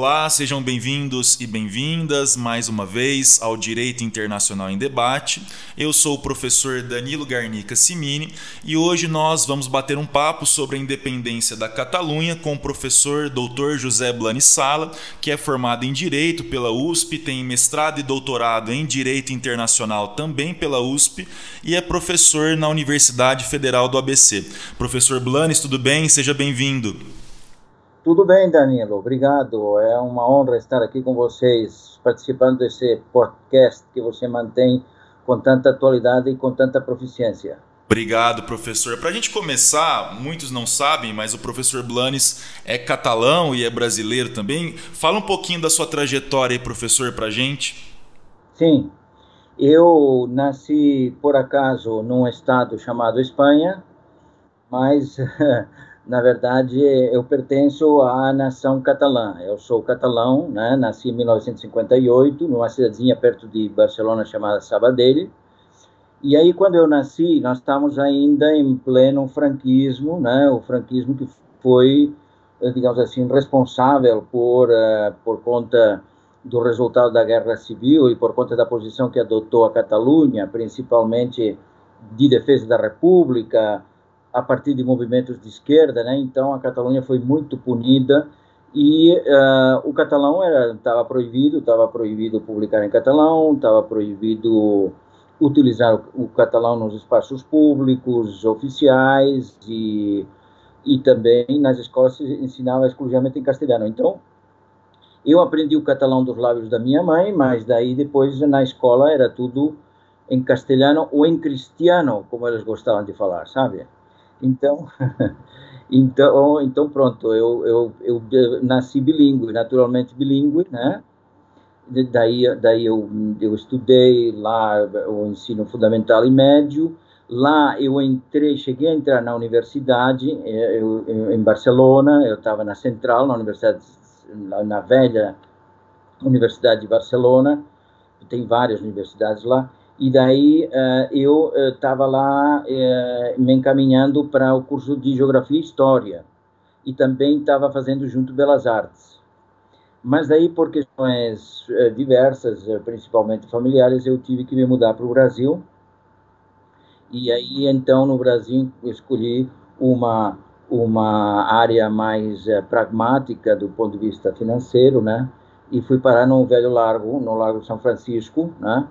Olá, sejam bem-vindos e bem-vindas mais uma vez ao Direito Internacional em Debate. Eu sou o professor Danilo Garnica Simini e hoje nós vamos bater um papo sobre a independência da Catalunha com o professor Dr. José Blani Sala, que é formado em Direito pela USP, tem mestrado e doutorado em Direito Internacional também pela USP e é professor na Universidade Federal do ABC. Professor Blanes, tudo bem? Seja bem-vindo. Tudo bem, Danilo, obrigado. É uma honra estar aqui com vocês, participando desse podcast que você mantém com tanta atualidade e com tanta proficiência. Obrigado, professor. Para a gente começar, muitos não sabem, mas o professor Blanes é catalão e é brasileiro também. Fala um pouquinho da sua trajetória aí, professor, para a gente. Sim, eu nasci, por acaso, num estado chamado Espanha, mas na verdade, eu pertenço à nação catalã. Eu sou catalão, né? nasci em 1958, numa cidadezinha perto de Barcelona chamada Sabadell. E aí, quando eu nasci, nós estávamos ainda em pleno franquismo, né? o franquismo que foi, digamos assim, responsável por, uh, por conta do resultado da guerra civil e por conta da posição que adotou a Catalunha, principalmente de defesa da República, a partir de movimentos de esquerda, né? Então a Catalunha foi muito punida e uh, o catalão estava proibido, estava proibido publicar em catalão, estava proibido utilizar o, o, catalão nos espaços públicos oficiais e e também nas escolas se ensinava exclusivamente em castelhano. Então eu aprendi o catalão dos lábios da minha mãe, mas daí depois na escola era tudo em castelhano ou em cristiano, como eles gostavam de falar, sabe? Então, então, então pronto, eu, eu, eu nasci bilíngue, naturalmente bilíngue, né? Daí, daí eu, eu estudei lá o ensino fundamental e médio. Lá eu entrei, cheguei a entrar na universidade, eh, eu, em Barcelona, eu estava na Central, na universidade, na velha Universidade de Barcelona, tem várias universidades lá, e daí uh, eu estava uh, lá uh, me encaminhando para o curso de Geografia e História e também estava fazendo junto Belas Artes. Mas daí, por questões diversas, principalmente familiares, eu tive que me mudar para o Brasil. E aí, então, no Brasil, escolhi uma uma área mais pragmática do ponto de vista financeiro, né? E fui parar no Velho Largo, no Largo São Francisco, né?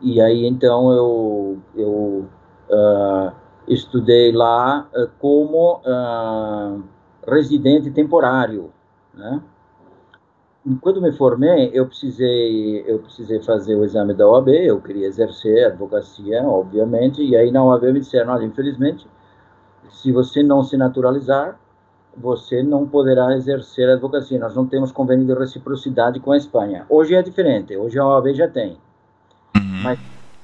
E aí então eu, eu uh, estudei lá uh, como uh, residente temporário, né? Quando me formei, eu precisei eu precisei fazer o exame da OAB, eu queria exercer advocacia, obviamente, e aí na OAB me disseram, olha, infelizmente, se você não se naturalizar, você não poderá exercer advocacia. Nós não temos convênio de reciprocidade com a Espanha. Hoje é diferente, hoje a OAB já tem.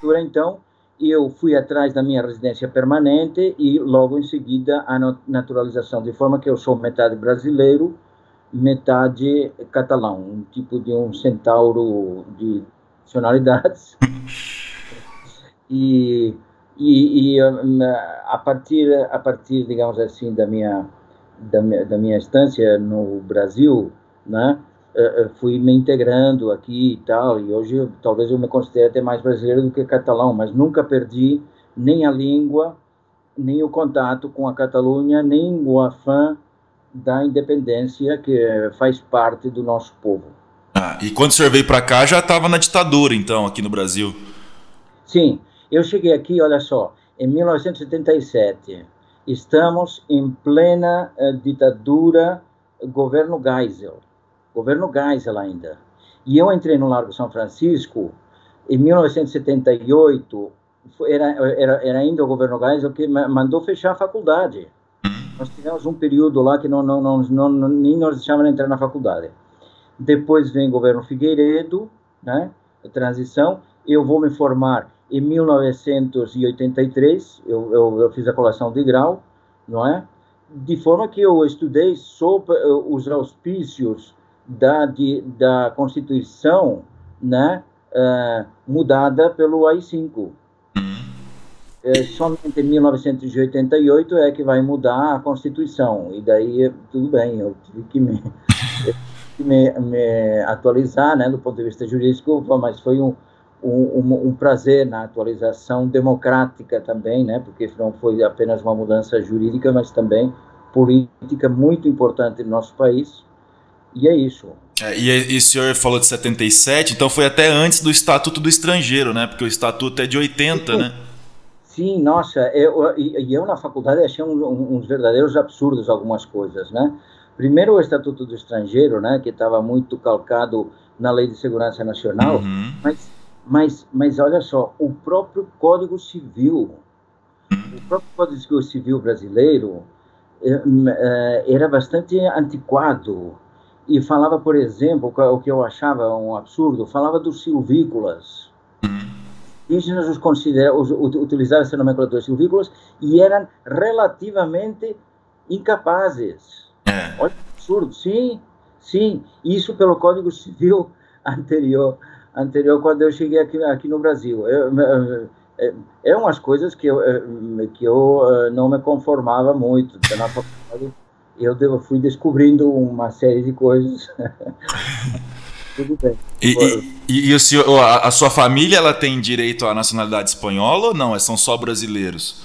Mas, então, eu fui atrás da minha residência permanente e logo em seguida a naturalização, de forma que eu sou metade brasileiro, metade catalão, um tipo de um centauro de nacionalidades. e, e, e, a partir a partir digamos assim da minha da minha, da minha estância no Brasil, né, uh, fui me integrando aqui e tal, e hoje talvez eu me considere até mais brasileiro do que catalão, mas nunca perdi nem a língua, nem o contato com a Catalunha, nem o afã da independência que faz parte do nosso povo. Ah, e quando o senhor veio para cá já estava na ditadura, então, aqui no Brasil? Sim, eu cheguei aqui, olha só, em 1977. Estamos em plena ditadura, governo Geisel governo Geisel ainda. E eu entrei no Largo São Francisco em 1978, era, era, era ainda o governo Geisel que mandou fechar a faculdade. Nós tivemos um período lá que não, não, não, não nem nos deixavam entrar na faculdade. Depois vem o governo Figueiredo, né, a transição. Eu vou me formar em 1983, eu, eu, eu fiz a colação de grau, não é? De forma que eu estudei sob uh, os auspícios da, de, da Constituição né, uh, mudada pelo AI-5. Uhum. É, somente em 1988 é que vai mudar a Constituição, e daí tudo bem, eu tive que me. me, me atualizar, né, do ponto de vista jurídico, mas foi um, um, um, prazer na atualização democrática também, né, porque não foi apenas uma mudança jurídica, mas também política muito importante no nosso país. E é isso. É, e, e o senhor falou de 77, então foi até antes do Estatuto do Estrangeiro, né? Porque o Estatuto é de 80, Sim. né? Sim, nossa, eu, e eu na faculdade achei um, uns verdadeiros absurdos algumas coisas, né? Primeiro o Estatuto do Estrangeiro, né, que estava muito calcado na Lei de Segurança Nacional, Uhum. mas, mas, mas olha só, o próprio Código Civil, o próprio Código Civil brasileiro eh, eh, era bastante antiquado e falava, por exemplo, o que eu achava um absurdo, falava dos silvícolas. Indígenas os considera, os, utilizavam essa nomenclatura silvícolas e eram relativamente incapazes. É. Olha que absurdo. Sim, sim. Isso pelo Código Civil anterior, anterior quando eu cheguei aqui, aqui no Brasil. Eu, eu, é, é umas coisas que eu, que eu eh, não me conformava muito. Na faculdade, eu devo, fui descobrindo uma série de coisas. Tudo bem. E, e, e o senhor, a, a, sua família ela tem direito à nacionalidade espanhola ou não? São só brasileiros?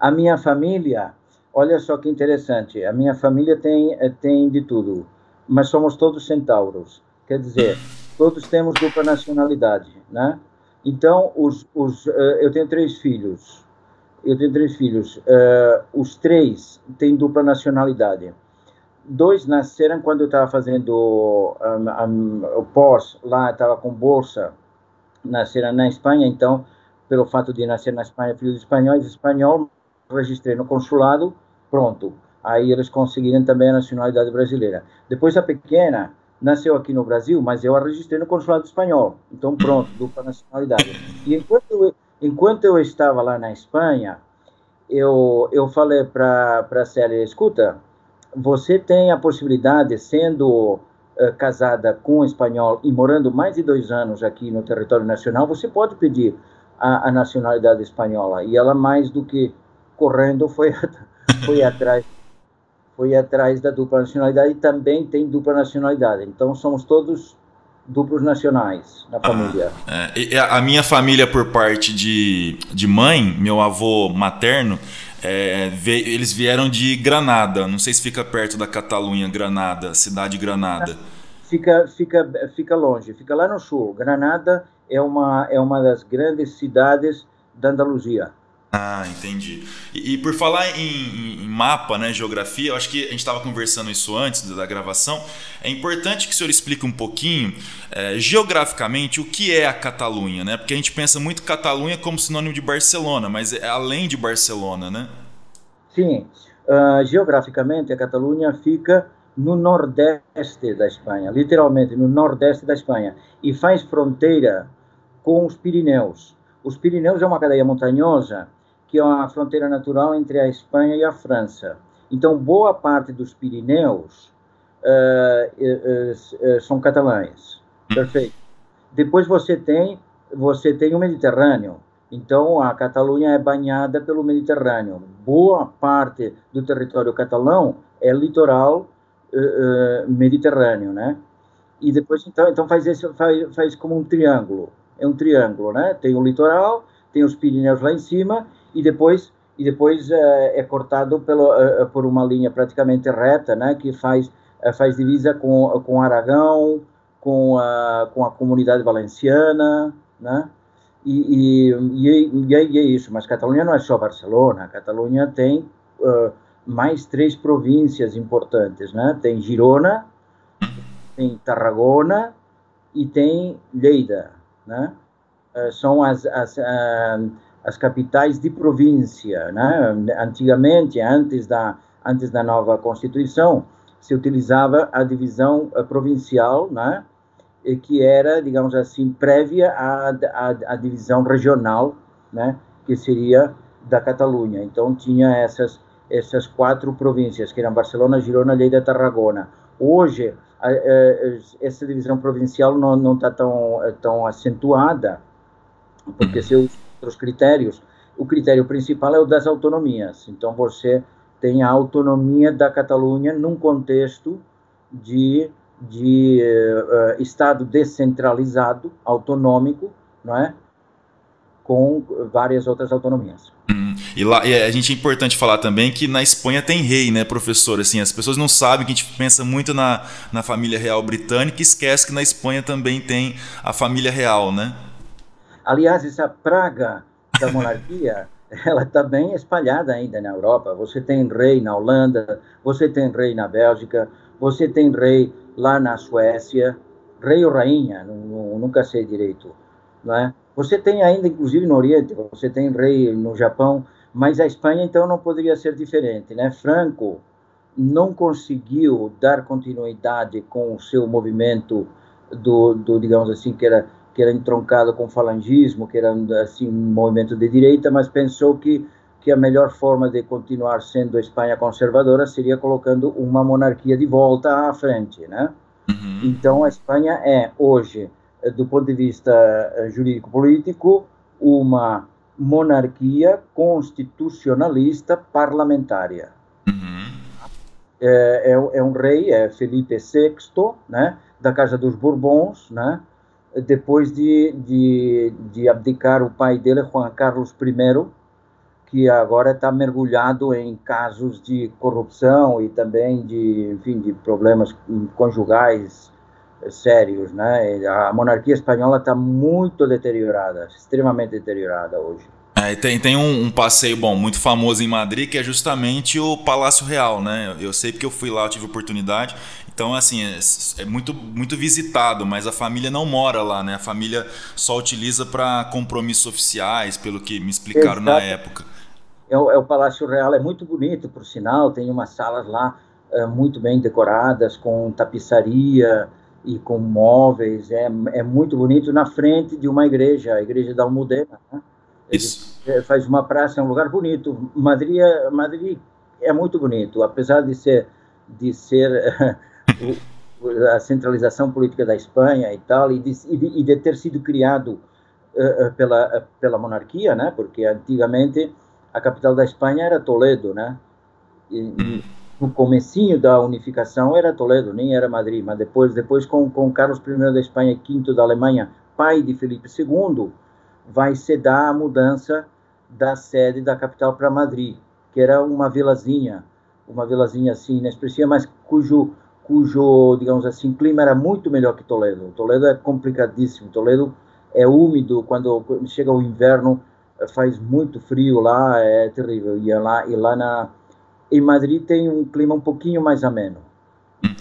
A minha família, olha só que interessante, a minha família tem, tem de tudo, mas somos todos centauros. Quer dizer, todos temos dupla nacionalidade, né? Então, os, os, uh, eu tenho três filhos. Eu tenho três filhos. Uh, os três têm dupla nacionalidade. Dois nasceram quando eu estava fazendo um, um, o pós, lá estava com bolsa, nasceram na Espanha, então, pelo fato de nascer na Espanha, filhos espanhóis, espanhol, registrei no consulado, pronto. Aí eles conseguiram também a nacionalidade brasileira. Depois a pequena, nasceu aqui no Brasil, mas eu a registrei no consulado espanhol. Então, pronto, dupla nacionalidade. E enquanto eu, enquanto eu estava lá na Espanha, eu, eu falei para a Célia, escuta, você tem a possibilidade, sendo uh, casada com um espanhol e morando mais de dois anos aqui no território nacional, você pode pedir a, a nacionalidade espanhola. E ela, mais do que correndo, foi, foi atrás foi atrás da dupla nacionalidade e também tem dupla nacionalidade. Então somos todos duplos nacionais na família. Ah, é. A minha família por parte de, de mãe, meu avô materno, é, eles vieram de Granada. Não sei se fica perto da Catalunha, Granada, cidade de Granada. Fica, fica, fica longe, fica lá no sul. Granada é uma, é uma das grandes cidades da Andaluzia. Ah, entendi. E, e por falar em, em, mapa, né, geografia, eu acho que a gente estava conversando isso antes da gravação. É importante que o senhor explique um pouquinho, é, geograficamente, o que é a Catalunha, né? Porque a gente pensa muito Catalunha como sinônimo de Barcelona, mas é além de Barcelona, né? Sim. Uh, geograficamente, a Catalunha fica no nordeste da Espanha, literalmente no nordeste da Espanha, e faz fronteira com os Pirineus. Os Pirineus é uma cadeia montanhosa que é uma fronteira natural entre a Espanha e a França. Então, boa parte dos Pirineus uh, uh, uh, são catalães. Perfeito. Depois você tem você tem o Mediterrâneo. Então, a Catalunha é banhada pelo Mediterrâneo. Boa parte do território catalão é litoral mediterrâneo, né? E depois então então faz esse faz, faz como um triângulo. É um triângulo, né? Tem o litoral, tem os Pirineus lá em cima e depois e depois é, é cortado pelo, é, por uma linha praticamente reta, né, que faz é, faz divisa com com Aragão, com a com a comunidade valenciana, né? E, e, e, e, é isso, mas Catalunha não é só Barcelona, Catalunha tem uh, mais três províncias importantes, né? Tem Girona, tem Tarragona e tem Lleida, né? Uh, são as, as uh, as capitais de província, né? Antigamente, antes da antes da nova constituição, se utilizava a divisão provincial, né? E que era, digamos assim, prévia à, à, à divisão regional, né? Que seria da Catalunha. Então tinha essas essas quatro províncias, que eram Barcelona, Girona, Lleida, Tarragona. Hoje a, essa divisão provincial não está tão tão acentuada, porque se outros critérios. O critério principal é o das autonomias. Então, você tem a autonomia da Catalunha num contexto de, de uh, Estado descentralizado, autonômico, não é? com várias outras autonomias. Hum, e lá e a gente é importante falar também que na Espanha tem rei, né, professor? Assim, as pessoas não sabem que a gente pensa muito na, na família real britânica e esquece que na Espanha também tem a família real, né? Aliás, essa praga da monarquia, ela está bem espalhada ainda na Europa. Você tem rei na Holanda, você tem rei na Bélgica, você tem rei lá na Suécia, rei ou rainha, nunca sei direito, não é? Você tem ainda, inclusive no Oriente, você tem rei no Japão, mas a Espanha então não poderia ser diferente, né? Franco não conseguiu dar continuidade com o seu movimento do, do digamos assim, que era que era entroncado com o falangismo, que era assim um movimento de direita, mas pensou que que a melhor forma de continuar sendo a Espanha conservadora seria colocando uma monarquia de volta à frente, né? Uhum. Então a Espanha é hoje do ponto de vista eh, jurídico-político, uma monarquia constitucionalista parlamentária. Uhum. É, é, é, um rei, é Felipe VI, né, da Casa dos Bourbons, né, depois de, de, de abdicar o pai dele, Juan Carlos I, que agora está mergulhado em casos de corrupção e também de, enfim, de problemas conjugais sérios, né? A monarquia espanhola está muito deteriorada, extremamente deteriorada hoje. É, tem tem um, um, passeio bom, muito famoso em Madrid, que é justamente o Palácio Real, né? Eu sei porque eu fui lá, eu tive oportunidade. Então, assim, é, é muito, muito visitado, mas a família não mora lá, né? A família só utiliza para compromissos oficiais, pelo que me explicaram Exato. na época. É o, é o, Palácio Real, é muito bonito, por sinal, tem umas salas lá é, muito bem decoradas, com tapiçaria, e com móveis, é, é muito bonito, na frente de uma igreja, a igreja da Almudena. Né? Isso. faz uma praça, é um lugar bonito. Madrid é, Madrid é muito bonito, apesar de ser, de ser a centralização política da Espanha e tal, e de, e de ter sido criado uh, pela, pela monarquia, né? porque antigamente a capital da Espanha era Toledo, né? E, no comecinho da unificação era Toledo, nem era Madrid, mas depois, depois com, com Carlos I da Espanha e V da Alemanha, pai de Felipe II, vai se dar a mudança da sede da capital para Madrid, que era uma vilazinha, uma vilazinha assim inexpressiva, mas cujo cujo, digamos assim, clima era muito melhor que Toledo. Toledo é complicadíssimo. Toledo é úmido quando chega o inverno, faz muito frio lá, é terrível. E lá e lá na em Madrid tem um clima um pouquinho mais ameno. Hum.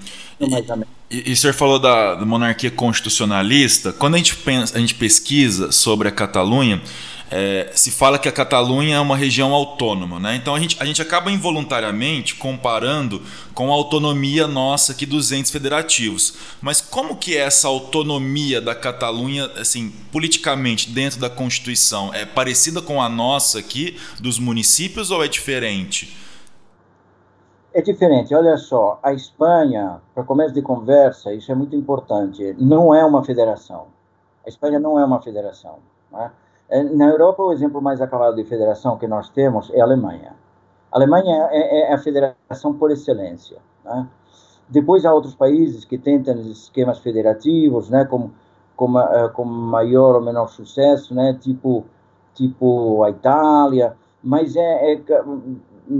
mais ameno. E, e o senhor falou da, da, monarquia constitucionalista. Quando a gente, pensa, a gente pesquisa sobre a Catalunha, é, se fala que a Catalunha é uma região autônoma. Né? Então a gente, a gente acaba involuntariamente comparando com a autonomia nossa aqui dos entes federativos. Mas como que é essa autonomia da Catalunha, assim, politicamente, dentro da Constituição? É parecida com a nossa aqui, dos municípios, ou é diferente? É diferente, olha só, a Espanha, para começo de conversa, isso é muito importante, não é uma federação. A Espanha não é uma federação. Né? Na Europa, o exemplo mais acabado de federação que nós temos é a Alemanha. A Alemanha é, é, é a federação por excelência. Né? Depois há outros países que tentam esquemas federativos, né, com, com, eh, com maior ou menor sucesso, né, tipo, tipo a Itália, mas é, é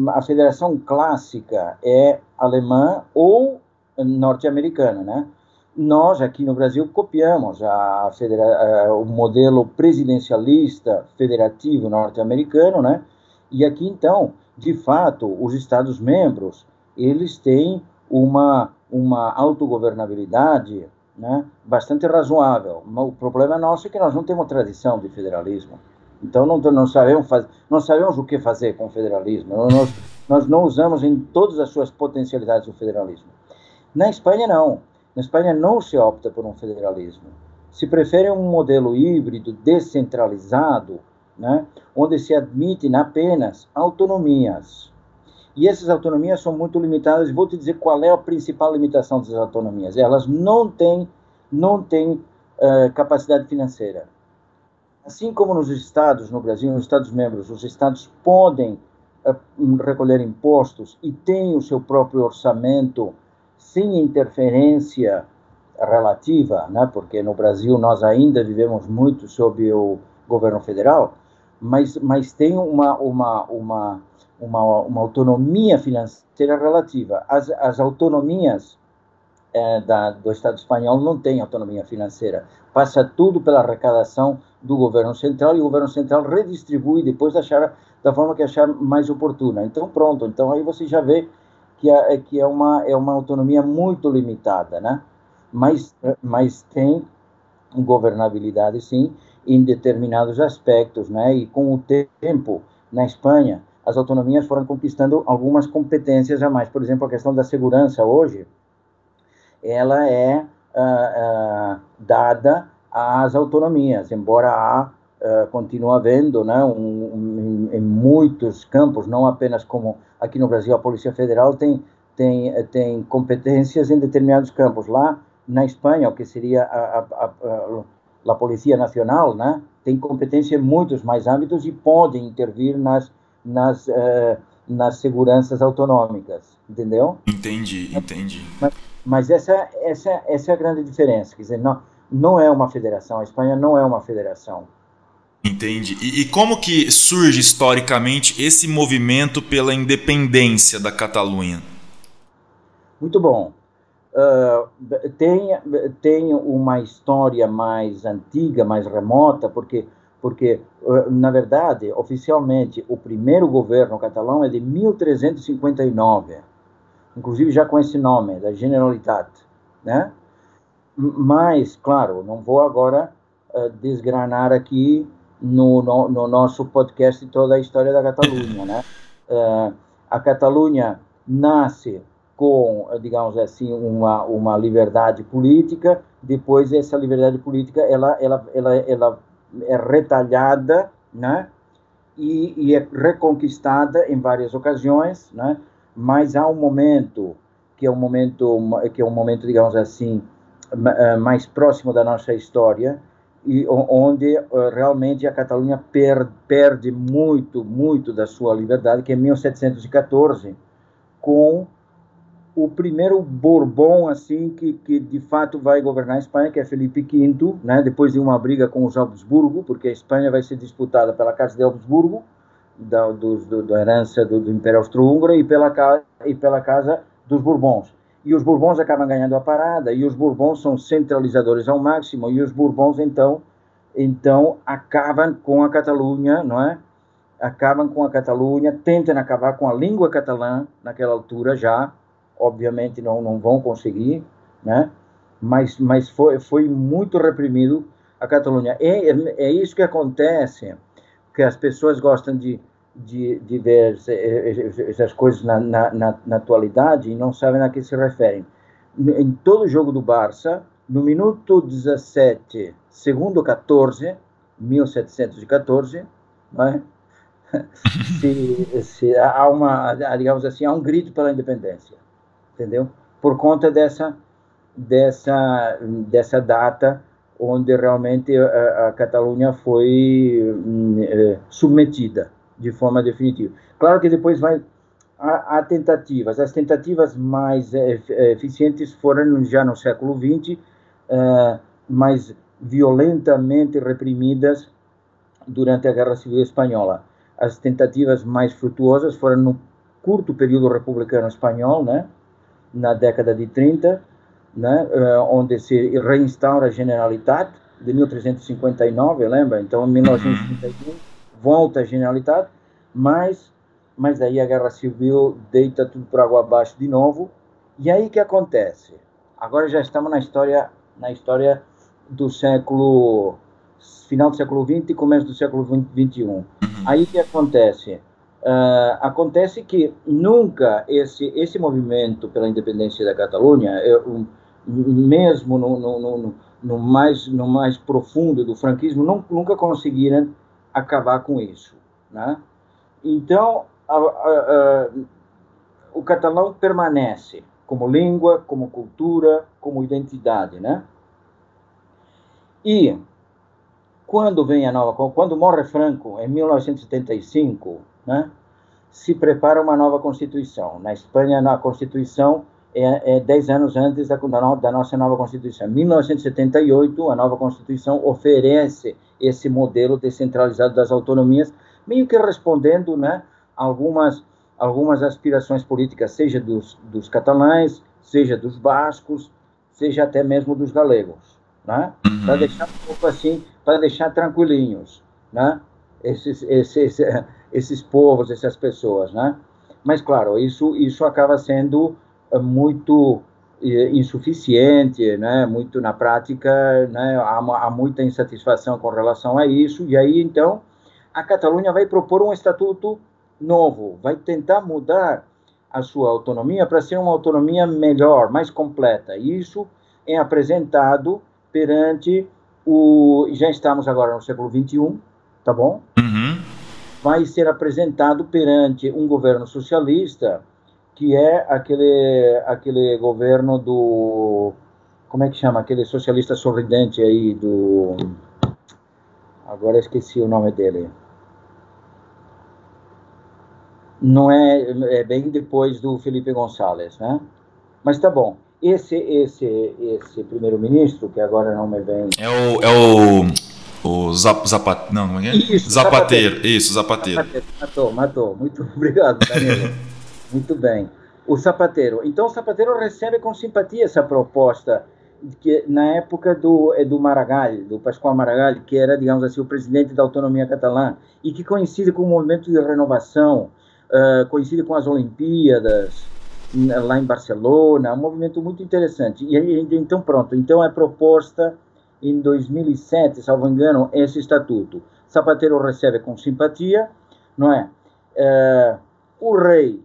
a federação clássica é alemã ou norte-americana, né? Nós aqui no Brasil copiamos a federa o modelo presidencialista federativo norte-americano, né? E aqui então, de fato, os Estados membros eles têm uma uma autogovernabilidade, né? Bastante razoável. O problema nosso é que nós não temos tradição de federalismo. Então não, não, sabemos, faz, não sabemos o que fazer com o federalismo. Nós, nós não usamos em todas as suas potencialidades o federalismo. Na Espanha, não. Na Espanha não se opta por um federalismo. Se prefere um modelo híbrido, descentralizado, né, onde se admitem apenas autonomias. E essas autonomias são muito limitadas. Vou te dizer qual é a principal limitação dessas autonomias. Elas não têm, não têm uh, capacidade financeira. Assim como nos estados, no Brasil, nos estados-membros, os estados podem uh, recolher impostos e têm o seu próprio orçamento sem interferência relativa, né? porque no Brasil nós ainda vivemos muito sob o governo federal, mas, mas tem uma, uma, uma, uma, uma autonomia financeira relativa. As, as autonomias é, da, do Estado espanhol não têm autonomia financeira. Passa tudo pela arrecadação do governo central e o governo central redistribui depois achar, da forma que achar mais oportuna. Então, pronto. Então, aí você já vê que é, que é, uma, é uma autonomia muito limitada, né? Mas, mas tem governabilidade, sim, em determinados aspectos, né? E com o tempo, na Espanha, as autonomias foram conquistando algumas competências a mais. Por exemplo, a questão da segurança hoje, ela é uh, uh, dada às autonomias, embora há, uh, continue havendo, né, um, um, em muitos campos, não apenas como aqui no Brasil a Polícia Federal tem, tem, tem competências em determinados campos. Lá na Espanha, o que seria a, a, a, a Polícia Nacional, né, tem competência em muitos mais âmbitos e pode intervir nas, nas, uh, nas seguranças autonômicas, entendeu? Entendi, entendi. Mas, mas essa, essa, essa é a grande diferença, quer dizer, não, não é uma federação, a Espanha não é uma federação. Entendi. E, e, como que surge historicamente esse movimento pela independência da Catalunha? Muito bom. Uh, tem, tem uma história mais antiga, mais remota, porque, porque uh, na verdade, oficialmente, o primeiro governo catalão é de 1359, inclusive já com esse nome, da Generalitat, né? Mas, claro, não vou agora uh, desgranar aqui no, no, no, nosso podcast toda a história da Catalunha, né? Uh, a Catalunha nasce com, digamos assim, uma, uma liberdade política, depois essa liberdade política, ela, ela, ela, ela é retalhada, né? E, e é reconquistada em várias ocasiões, né? Mas há um momento que é um momento que é um momento, digamos assim, eh, mais próximo da nossa história e onde eh, realmente a Catalunha per, perde muito, muito da sua liberdade, que é 1714, com o primeiro Bourbon assim que, que de fato vai governar a Espanha, que é Felipe V, né? Depois de uma briga com os Habsburgo, porque a Espanha vai ser disputada pela Casa de Habsburgo, da, do, do, da herança do, do Império Austro-Húngaro e pela e pela Casa dos Bourbons e os Bourbons acabam ganhando a parada, e os Bourbons são centralizadores ao máximo, e os Bourbons, então, então acabam com a Catalunha, não é? Acabam com a Catalunha, tentam acabar com a língua catalã naquela altura já, obviamente não, não vão conseguir, né? Mas, mas foi, foi muito reprimido a Catalunha. É, é, é isso que acontece, que as pessoas gostam de de, de ver essas coisas na, na, na, atualidade e não sabem a que se referem. Em todo jogo do Barça, no minuto 17, segundo 14, 1714, é? se, se há uma, digamos assim, há um grito pela independência, entendeu? Por conta dessa, dessa, dessa data onde realmente a, a Catalunha foi eh, submetida de forma definitiva. Claro que depois vai há, há tentativas. As tentativas mais é, eficientes foram já no século XX, é, mais violentamente reprimidas durante a Guerra Civil Espanhola. As tentativas mais frutuosas foram no curto período republicano espanhol, né, na década de 30, né, onde se reinstaura a Generalitat de 1359, lembra? Então, em 1931 volta à Generalitat, mas, mas daí a Guerra Civil deita tudo por água abaixo de novo. E aí que acontece? Agora já estamos na história, na história do século final do século XX e começo do século XXI. Uhum. Aí que acontece? Uh, acontece que nunca esse esse movimento pela independência da Catalunha, eu, mesmo no, no, no, no, mais no mais profundo do franquismo, não, nunca conseguiram acabar com isso, né? Então, a, a, a, o catalão permanece como língua, como cultura, como identidade, né? E quando vem a nova, quando morre Franco em 1975, né? Se prepara uma nova constituição. Na Espanha, na constituição é, é 10 anos antes da, da nossa nova Constituição. 1978, a nova Constituição oferece esse modelo descentralizado das autonomias, meio que respondendo né, algumas, algumas aspirações políticas, seja dos, dos catalães, seja dos bascos, seja até mesmo dos galegos, né? Uhum. Para deixar um pouco assim, para deixar tranquilinhos, né? Esses, esses, esses povos, essas pessoas, né? Mas claro, isso isso acaba sendo muito eh, insuficiente, né? Muito na prática, né? Há, há muita insatisfação com relação a isso e aí então a Catalunha vai propor um estatuto novo, vai tentar mudar a sua autonomia para ser uma autonomia melhor, mais completa. Isso é apresentado perante o. Já estamos agora no século XXI, tá bom? Uhum. Vai ser apresentado perante um governo socialista, que é aquele, aquele governo do. Como é que chama? Aquele socialista sorridente aí do. Agora esqueci o nome dele não é, é bem depois do Felipe Gonçalves, né? Mas tá bom. Esse esse esse primeiro-ministro que agora não me vem. É o é o o Zap, Zapat, não, como é é? Isso, Zapateiro. Zapateiro. Isso, Zapateiro. Zapateiro. Matou, matou. Muito obrigado, Danilo. Muito bem. O Zapateiro. Então, o Zapateiro recebe com simpatia essa proposta que na época do do Maragall, do Pascoal Maragall, que era, digamos assim, o presidente da autonomia catalã e que coincide com o movimento de renovação uh, coincide com as Olimpíadas lá em Barcelona, um movimento muito interessante. E então pronto, então é proposta em 2007, salvo engano, esse estatuto. Zapatero recebe com simpatia, não é? Uh, o rei,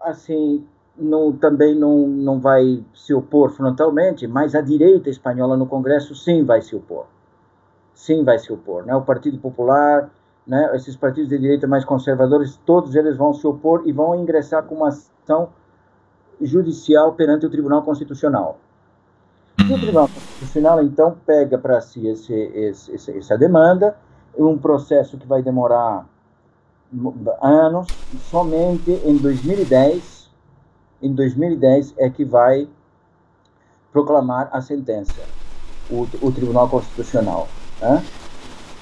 assim, não, também não, não vai se opor frontalmente, mas a direita espanhola no Congresso sim vai se opor. Sim vai se opor. Né? O Partido Popular, né, esses partidos de direita mais conservadores, todos eles vão se opor e vão ingressar com uma ação judicial perante o Tribunal Constitucional. E o Tribunal Constitucional, então, pega para si esse, esse, essa demanda, um processo que vai demorar anos, somente em 2010, em 2010 é que vai proclamar a sentença, o, o Tribunal Constitucional. Né?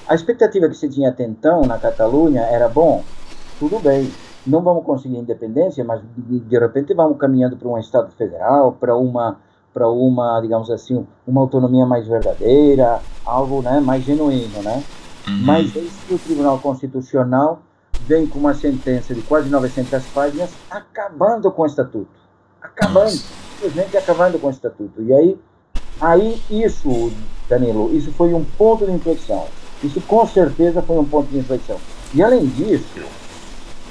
A expectativa que se tinha até então na Catalunha era: bom, tudo bem, não vamos conseguir independência, mas de repente vamos caminhando para um Estado federal, para uma para uma, digamos assim, uma autonomia mais verdadeira, algo né, mais genuíno, né? Uhum. Mas esse o Tribunal Constitucional vem com uma sentença de quase 900 páginas acabando com o Estatuto. Acabando, simplesmente acabando com o Estatuto. E aí, aí isso, Danilo, isso foi um ponto de inflexão. Isso com certeza foi um ponto de inflexão. E além disso,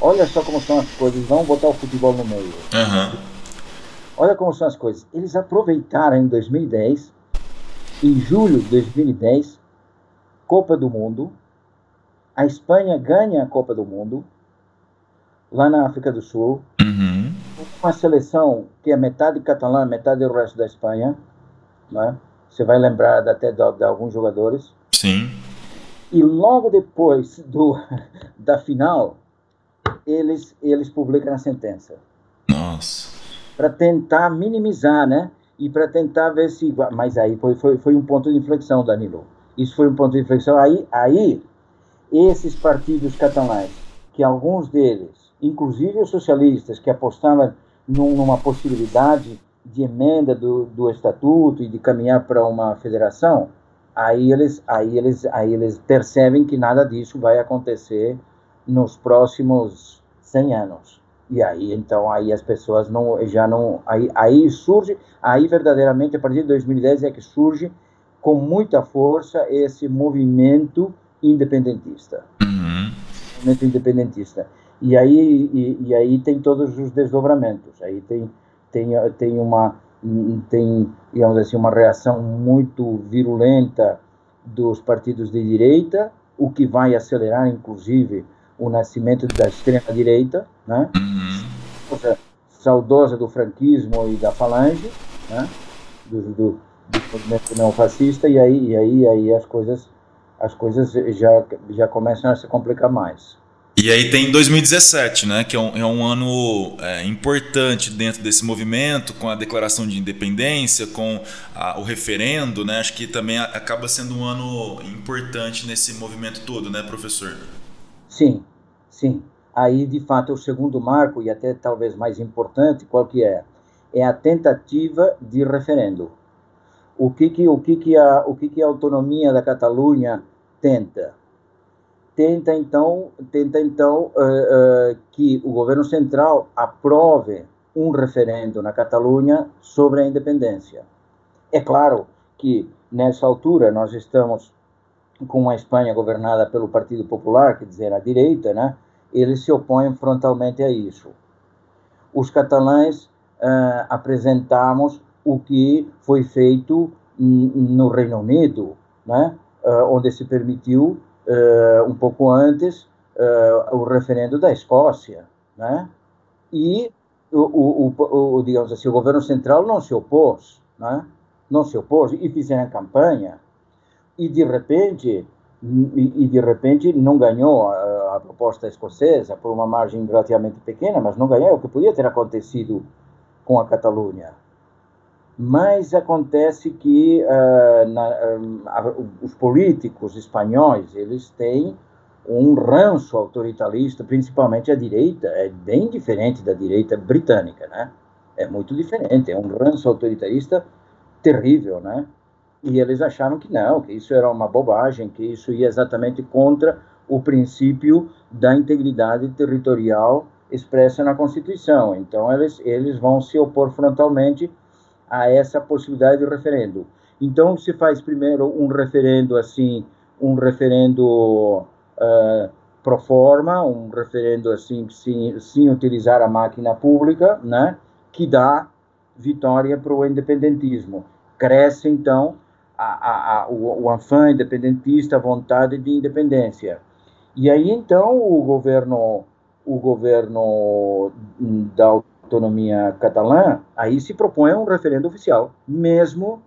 olha só como são as coisas, vamos botar o futebol no meio. Uhum. Olha como são as coisas. Eles aproveitaram em 2010, em julho de 2010, Copa do Mundo. A Espanha ganha a Copa do Mundo, lá na África do Sul. Uhum. Uma seleção que é metade catalã, metade do resto da Espanha. Né? Você vai lembrar até de, de alguns jogadores. Sim. E logo depois do, da final, eles, eles publicam a sentença. Nossa. Para tentar minimizar, né? E para tentar ver se. Mas aí foi, foi, foi um ponto de inflexão, Danilo. Isso foi um ponto de inflexão. Aí, aí esses partidos catalães, que alguns deles, inclusive os socialistas, que apostavam num, numa possibilidade de emenda do, do estatuto e de caminhar para uma federação, aí eles, aí eles, aí eles percebem que nada disso vai acontecer nos próximos 100 anos. E aí, então, aí as pessoas não, já não, aí, aí surge, aí verdadeiramente, a partir de 2010 é que surge com muita força esse movimento independentista. Uhum. Movimento independentista. E aí, e, e aí tem todos os desdobramentos. Aí tem, tem, tem uma, tem, digamos assim, uma reação muito virulenta dos partidos de direita, o que vai acelerar, inclusive, o nascimento da extrema-direita, né? Uhum. saudosa do franquismo e da falange, né? do, do, do movimento neofascista, e aí, e aí, aí as coisas, as coisas já, já começam a se complicar mais. E aí tem 2017, né, que é um, é um ano é, importante dentro desse movimento, com a declaração de independência, com a, o referendo, né? Acho que também acaba sendo um ano importante nesse movimento todo, né, professor? Sim, sim. Aí, de fato, o segundo marco, e até talvez mais importante, qual que é? É a tentativa de referendo. O que que, o que, que, a, o que, que a autonomia da Catalunha tenta? tenta então, tenta então uh, uh, que o governo central aprove um referendo na Catalunha sobre a independência. É claro que nessa altura nós estamos com uma Espanha governada pelo Partido Popular, quer dizer, a direita, né? Eles se opõem frontalmente a isso. Os catalães uh, apresentamos o que foi feito no Reino Unido, né? onde se permitiu uh, um pouco antes, uh, o referendo da Escócia, né? E o, o, o, o, digamos assim, o governo central não se opôs, né? Não se opôs e fizeram campanha. E de repente, e de repente não ganhou a, a, proposta escocesa por uma margem relativamente pequena, mas não ganhou o que podia ter acontecido com a Catalunha mas acontece que uh, na, uh, os políticos espanhóis eles têm um ranço autoritarista, principalmente a direita, é bem diferente da direita britânica, né? É muito diferente, é um ranço autoritarista terrível, né? E eles acharam que não, que isso era uma bobagem, que isso ia exatamente contra o princípio da integridade territorial expressa na Constituição. Então eles eles vão se opor frontalmente a essa possibilidade de referendo. Então, se faz primeiro um referendo assim, um referendo uh, pro forma, um referendo assim, sem, sem utilizar a máquina pública, né, que dá vitória para o independentismo. Cresce, então, a, a, a, o, o afã independentista, a vontade de independência. E aí, então, o governo, o governo da autonomia catalã, aí se propõe um referendo oficial, mesmo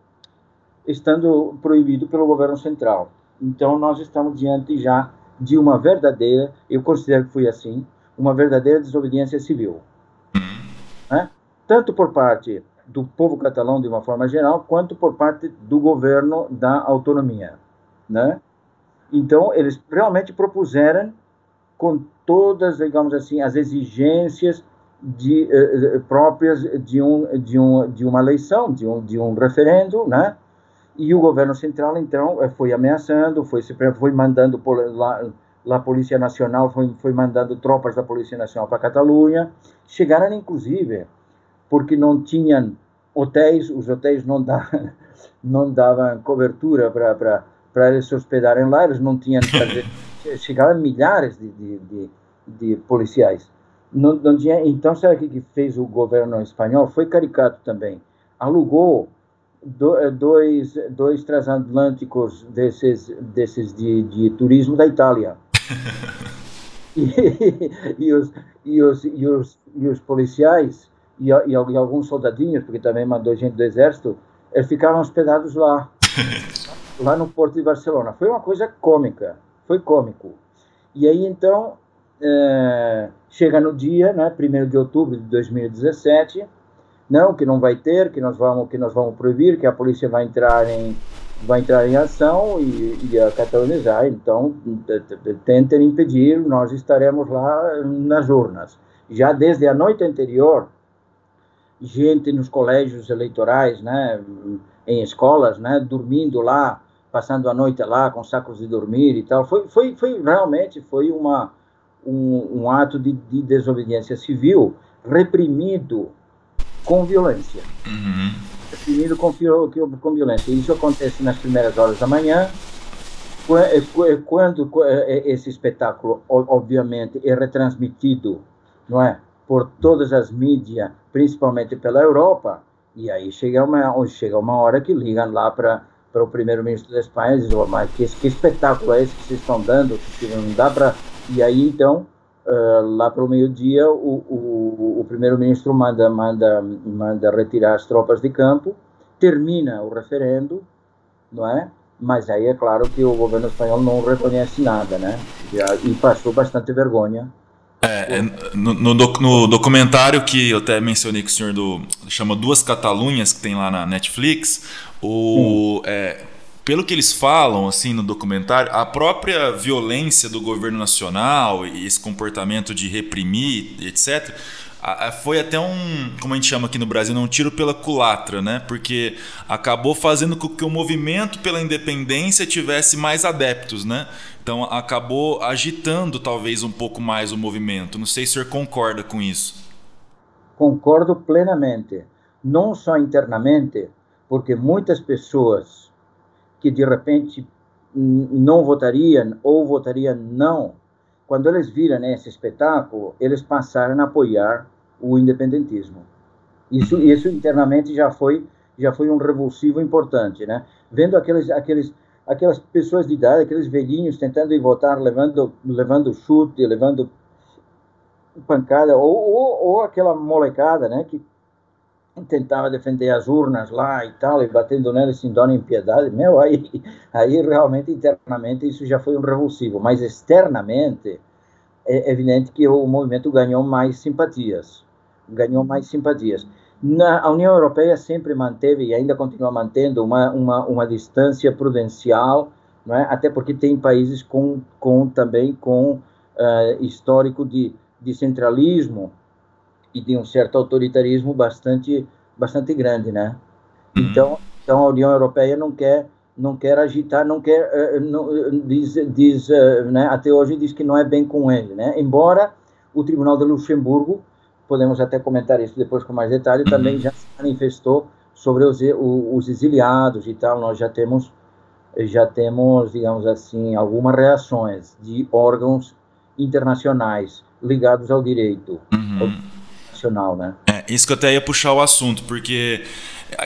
estando proibido pelo governo central. Então, nós estamos diante já de uma verdadeira, eu considero que foi assim, uma verdadeira desobediência civil. Né? Tanto por parte do povo catalão, de uma forma geral, quanto por parte do governo da autonomia. Né? Então, eles realmente propuseram, com todas, digamos assim, as exigências de, eh, eh, próprias de, um, de, um, de uma eleição, de um, de um referendo, né? E o governo central, então, eh, foi ameaçando, foi, foi mandando lá, a Polícia Nacional, foi, foi mandando tropas da Polícia Nacional para a Catalunha. Chegaram, inclusive, porque não tinham hotéis, os hotéis não, dá, não davam cobertura para eles se hospedarem lá, eles não tinham. chegaram milhares de, de, de, de policiais. Não, não tinha, então, sabe o que fez o governo espanhol? Foi caricato também. Alugou do, eh, dois, dois transatlânticos desses, desses de, de turismo da Itália. e, e, os, e, os, e, os, e os policiais e, e, alguns soldadinhos, porque também mandou gente do exército, eles ficavam hospedados lá, lá no porto de Barcelona. Foi uma coisa cômica, foi cômico. E aí, então, é, chega no dia, né, 1 de outubro de 2017, não, que não vai ter, que nós vamos, que nós vamos proibir, que a polícia vai entrar em, vai entrar em ação e, e a catalanizar, então tentem impedir, nós estaremos lá nas urnas. Já desde a noite anterior, gente nos colégios eleitorais, né, em escolas, né, dormindo lá, passando a noite lá com sacos de dormir e tal, foi, foi, foi realmente foi uma um, um ato de, de, desobediência civil reprimido com violência. Uhum. Reprimido com, com violência. Isso acontece nas primeiras horas da manhã, quando esse espetáculo, obviamente, é retransmitido, não é, por todas as mídias, principalmente pela Europa, e aí chega uma, chega uma hora que ligam lá para para o primeiro-ministro da Espanha e dizem, oh, mas que, que espetáculo é esse que vocês estão dando, que não dá para e aí, então, uh, lá para o meio-dia, o, o, o primeiro-ministro manda, manda, manda retirar as tropas de campo, termina o referendo, não é? mas aí é claro que o governo espanhol não reconhece nada, né? E passou bastante vergonha. É, é no, no, no, documentário que eu até mencionei que o senhor do, chama Duas Catalunhas, que tem lá na Netflix, o, é, pelo que eles falam assim no documentário, a própria violência do governo nacional e esse comportamento de reprimir, etc., foi até um, como a gente chama aqui no Brasil, um tiro pela culatra, né? Porque acabou fazendo com que o movimento pela independência tivesse mais adeptos, né? Então acabou agitando talvez um pouco mais o movimento. Não sei se o senhor concorda com isso. Concordo plenamente. Não só internamente, porque muitas pessoas que de repente não votariam ou votariam não quando eles viram esse espetáculo, eles passaram a apoiar o independentismo. Isso, isso internamente já foi já foi um revulsivo importante, né? Vendo aqueles aqueles aquelas pessoas de idade, aqueles velhinhos tentando ir votar, levando levando chute, levando pancada, ou, ou, ou aquela molecada, né, que tentava defender as urnas lá e tal, e batendo nelas sem dó nem piedade, meu, aí, aí realmente internamente isso já foi um revulsivo, mas externamente é evidente que o movimento ganhou mais simpatias, ganhou mais simpatias. Na, a União Europeia sempre manteve e ainda continua mantendo uma, uma, uma distância prudencial, não é? até porque tem países com, com também com uh, histórico de, de centralismo, e de um certo autoritarismo bastante bastante grande, né? Uhum. Então, então a União Europeia não quer não quer agitar, não quer uh, não, diz, diz uh, né, até hoje diz que não é bem com ele, né? Embora o Tribunal de Luxemburgo, podemos até comentar isso depois com mais detalhe, uhum. também já se manifestou sobre os, os exiliados e tal. Nós já temos já temos, digamos assim, algumas reações de órgãos internacionais ligados ao direito. Uhum nacional, né? É, isso que eu até ia puxar o assunto, porque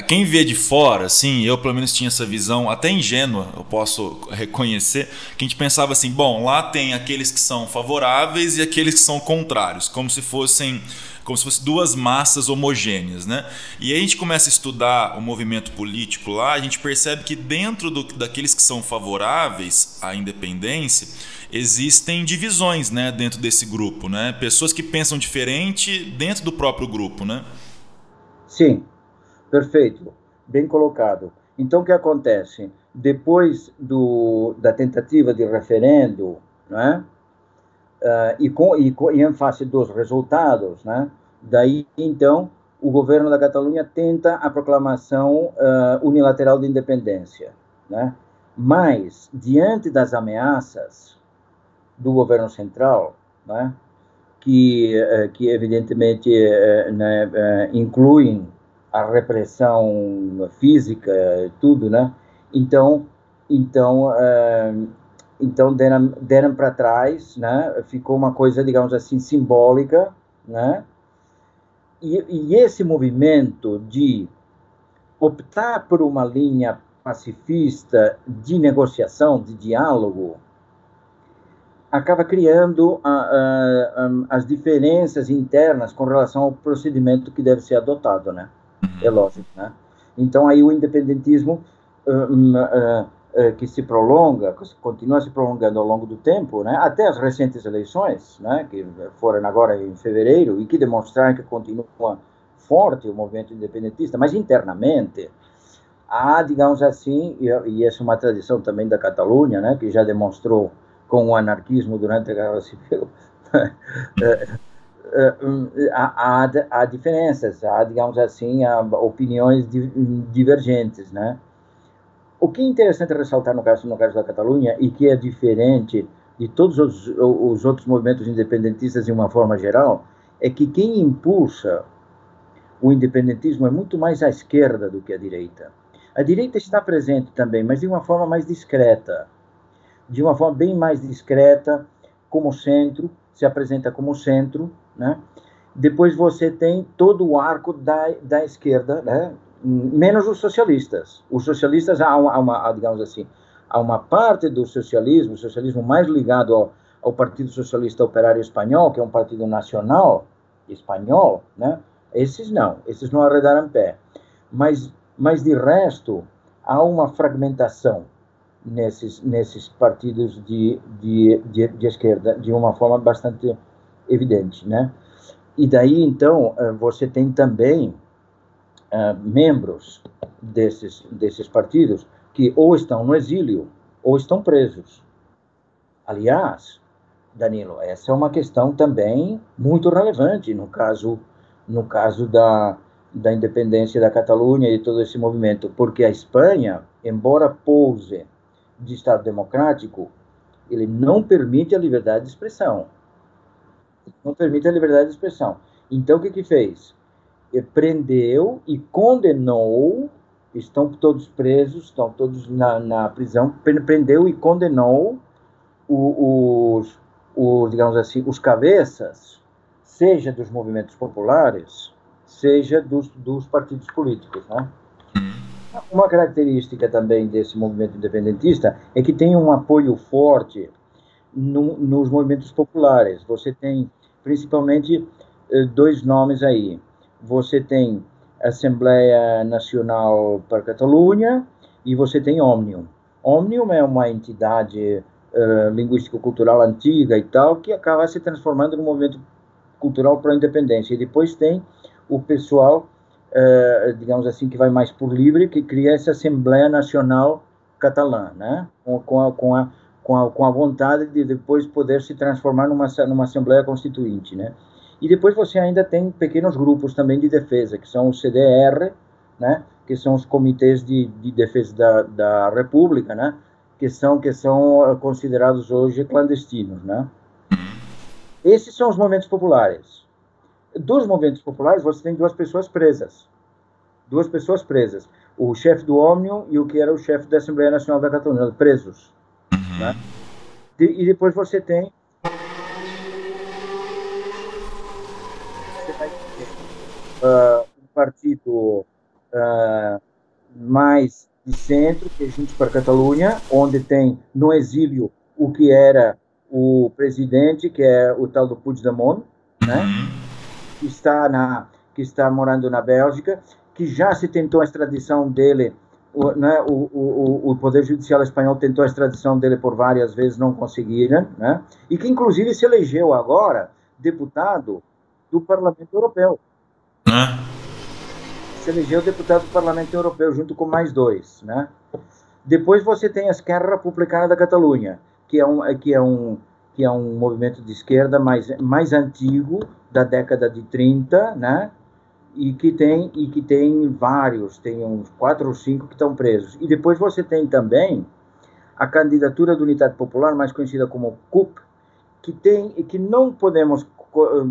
quem vê de fora, assim, eu pelo menos tinha essa visão, até ingênua, eu posso reconhecer, que a gente pensava assim, bom, lá tem aqueles que são favoráveis e aqueles que são contrários, como se fossem como se fossem duas massas homogêneas, né? E aí a gente começa a estudar o movimento político lá, a gente percebe que dentro do, daqueles que são favoráveis à independência, existem divisões, né, dentro desse grupo, né? Pessoas que pensam diferente dentro do próprio grupo, né? Sim, perfeito, bem colocado. Então, o que acontece? Depois do, da tentativa de referendo, né, uh, e, com, e, com, e em face dos resultados, né, daí, então, o governo da Catalunha tenta a proclamação uh, unilateral de independência, né? Mas, diante das ameaças do governo central, né, que, eh, que evidentemente eh, né, eh, incluem a repressão física, tudo, né? Então, então, então deram, deram para trás, né? Ficou uma coisa, digamos assim, simbólica, né? E, e esse movimento de optar por uma linha pacifista de negociação, de diálogo, acaba criando a, a, a, as diferenças internas com relação ao procedimento que deve ser adotado, né? É uhum. lógico, né? Então aí o independentismo uh, uh, que se prolonga, continua se prolongando ao longo do tempo, né? Até as recentes eleições, né? Que foram agora em fevereiro e que demonstraram que continua forte o movimento independentista, mas internamente há, digamos assim, e, e essa é uma tradição também da Catalunha, né? Que já demonstrou com o anarquismo durante a Guerra Civil, eh, há, há, há, diferenças, há, digamos assim, há opiniões divergentes, né? O que é interessante ressaltar no caso, no caso da Catalunha e que é diferente de todos os, os outros movimentos independentistas de uma forma geral, é que quem impulsa o independentismo é muito mais à esquerda do que à direita. A direita está presente também, mas de uma forma mais discreta de uma forma bem mais discreta, como centro, se apresenta como centro, né? Depois você tem todo o arco da, da esquerda, né? menos os socialistas. Os socialistas, há uma, há uma, digamos assim, há uma parte do socialismo, o socialismo mais ligado ao, ao Partido Socialista Operário Espanhol, que é um partido nacional espanhol, né? Esses não, esses não arredaram pé. Mas, mas de resto, há uma fragmentação nesses nesses partidos de, de, de, de esquerda de uma forma bastante evidente, né? E daí então eh, você tem também uh, membros desses desses partidos que ou estão no exílio ou estão presos. Aliás, Danilo, essa é uma questão também muito relevante no caso no caso da da independência da Catalunha e todo esse movimento, porque a Espanha, embora pouse de Estado democrático, ele não permite a liberdade de expressão. Não permite a liberdade de expressão. Então, o que que fez? Ele prendeu e condenou, estão todos presos, estão todos na, na prisão, prendeu e condenou os, os, digamos assim, os cabeças, seja dos movimentos populares, seja dos, dos partidos políticos, né? Uma característica também desse movimento independentista é que tem um apoio forte no, nos movimentos populares. Você tem principalmente eh, dois nomes aí. Você tem Assembleia Nacional para Catalunha e você tem Omnium. Omnium é uma entidade uh, linguístico-cultural antiga e tal que acaba se transformando num movimento cultural para a independência. E depois tem o pessoal uh, digamos assim, que vai mais por livre, que cria essa Assembleia Nacional Catalã, né? Com, com, a, com, a, com, a, com a vontade de depois poder se transformar numa, numa Assembleia Constituinte, né? E depois você ainda tem pequenos grupos também de defesa, que são o CDR, né? Que são os comitês de, de defesa da, da República, né? Que são, que são eh, considerados hoje clandestinos, né? Esses são os movimentos populares dos movimentos populares, você tem duas pessoas presas. Duas pessoas presas. O chefe do Omnium e o que era o chefe da Assembleia Nacional da Catalunha, presos. Uhum. Né? E, depois você tem. Você vai ter uh, um partido uh, mais de centro, que é Juntos para a Catalunha, onde tem no exílio o que era o presidente, que é o tal do Puigdemont, né? Uhum que está na que está morando na Bélgica, que já se tentou a extradição dele, o, né, o, o, o Poder Judicial espanhol tentou a extradição dele por várias vezes, não conseguiram, né, e que inclusive se elegeu agora deputado do Parlamento Europeu. Se elegeu deputado do Parlamento Europeu junto com mais dois, né. Depois você tem a Esquerra Republicana da Catalunha, que é um que é um que é um movimento de esquerda mais mais antigo, da década de 30, né? E que tem e que tem vários, tem uns quatro ou cinco que estão presos. E depois você tem também a candidatura da Unidade Popular, mais conhecida como CUP, que tem que não podemos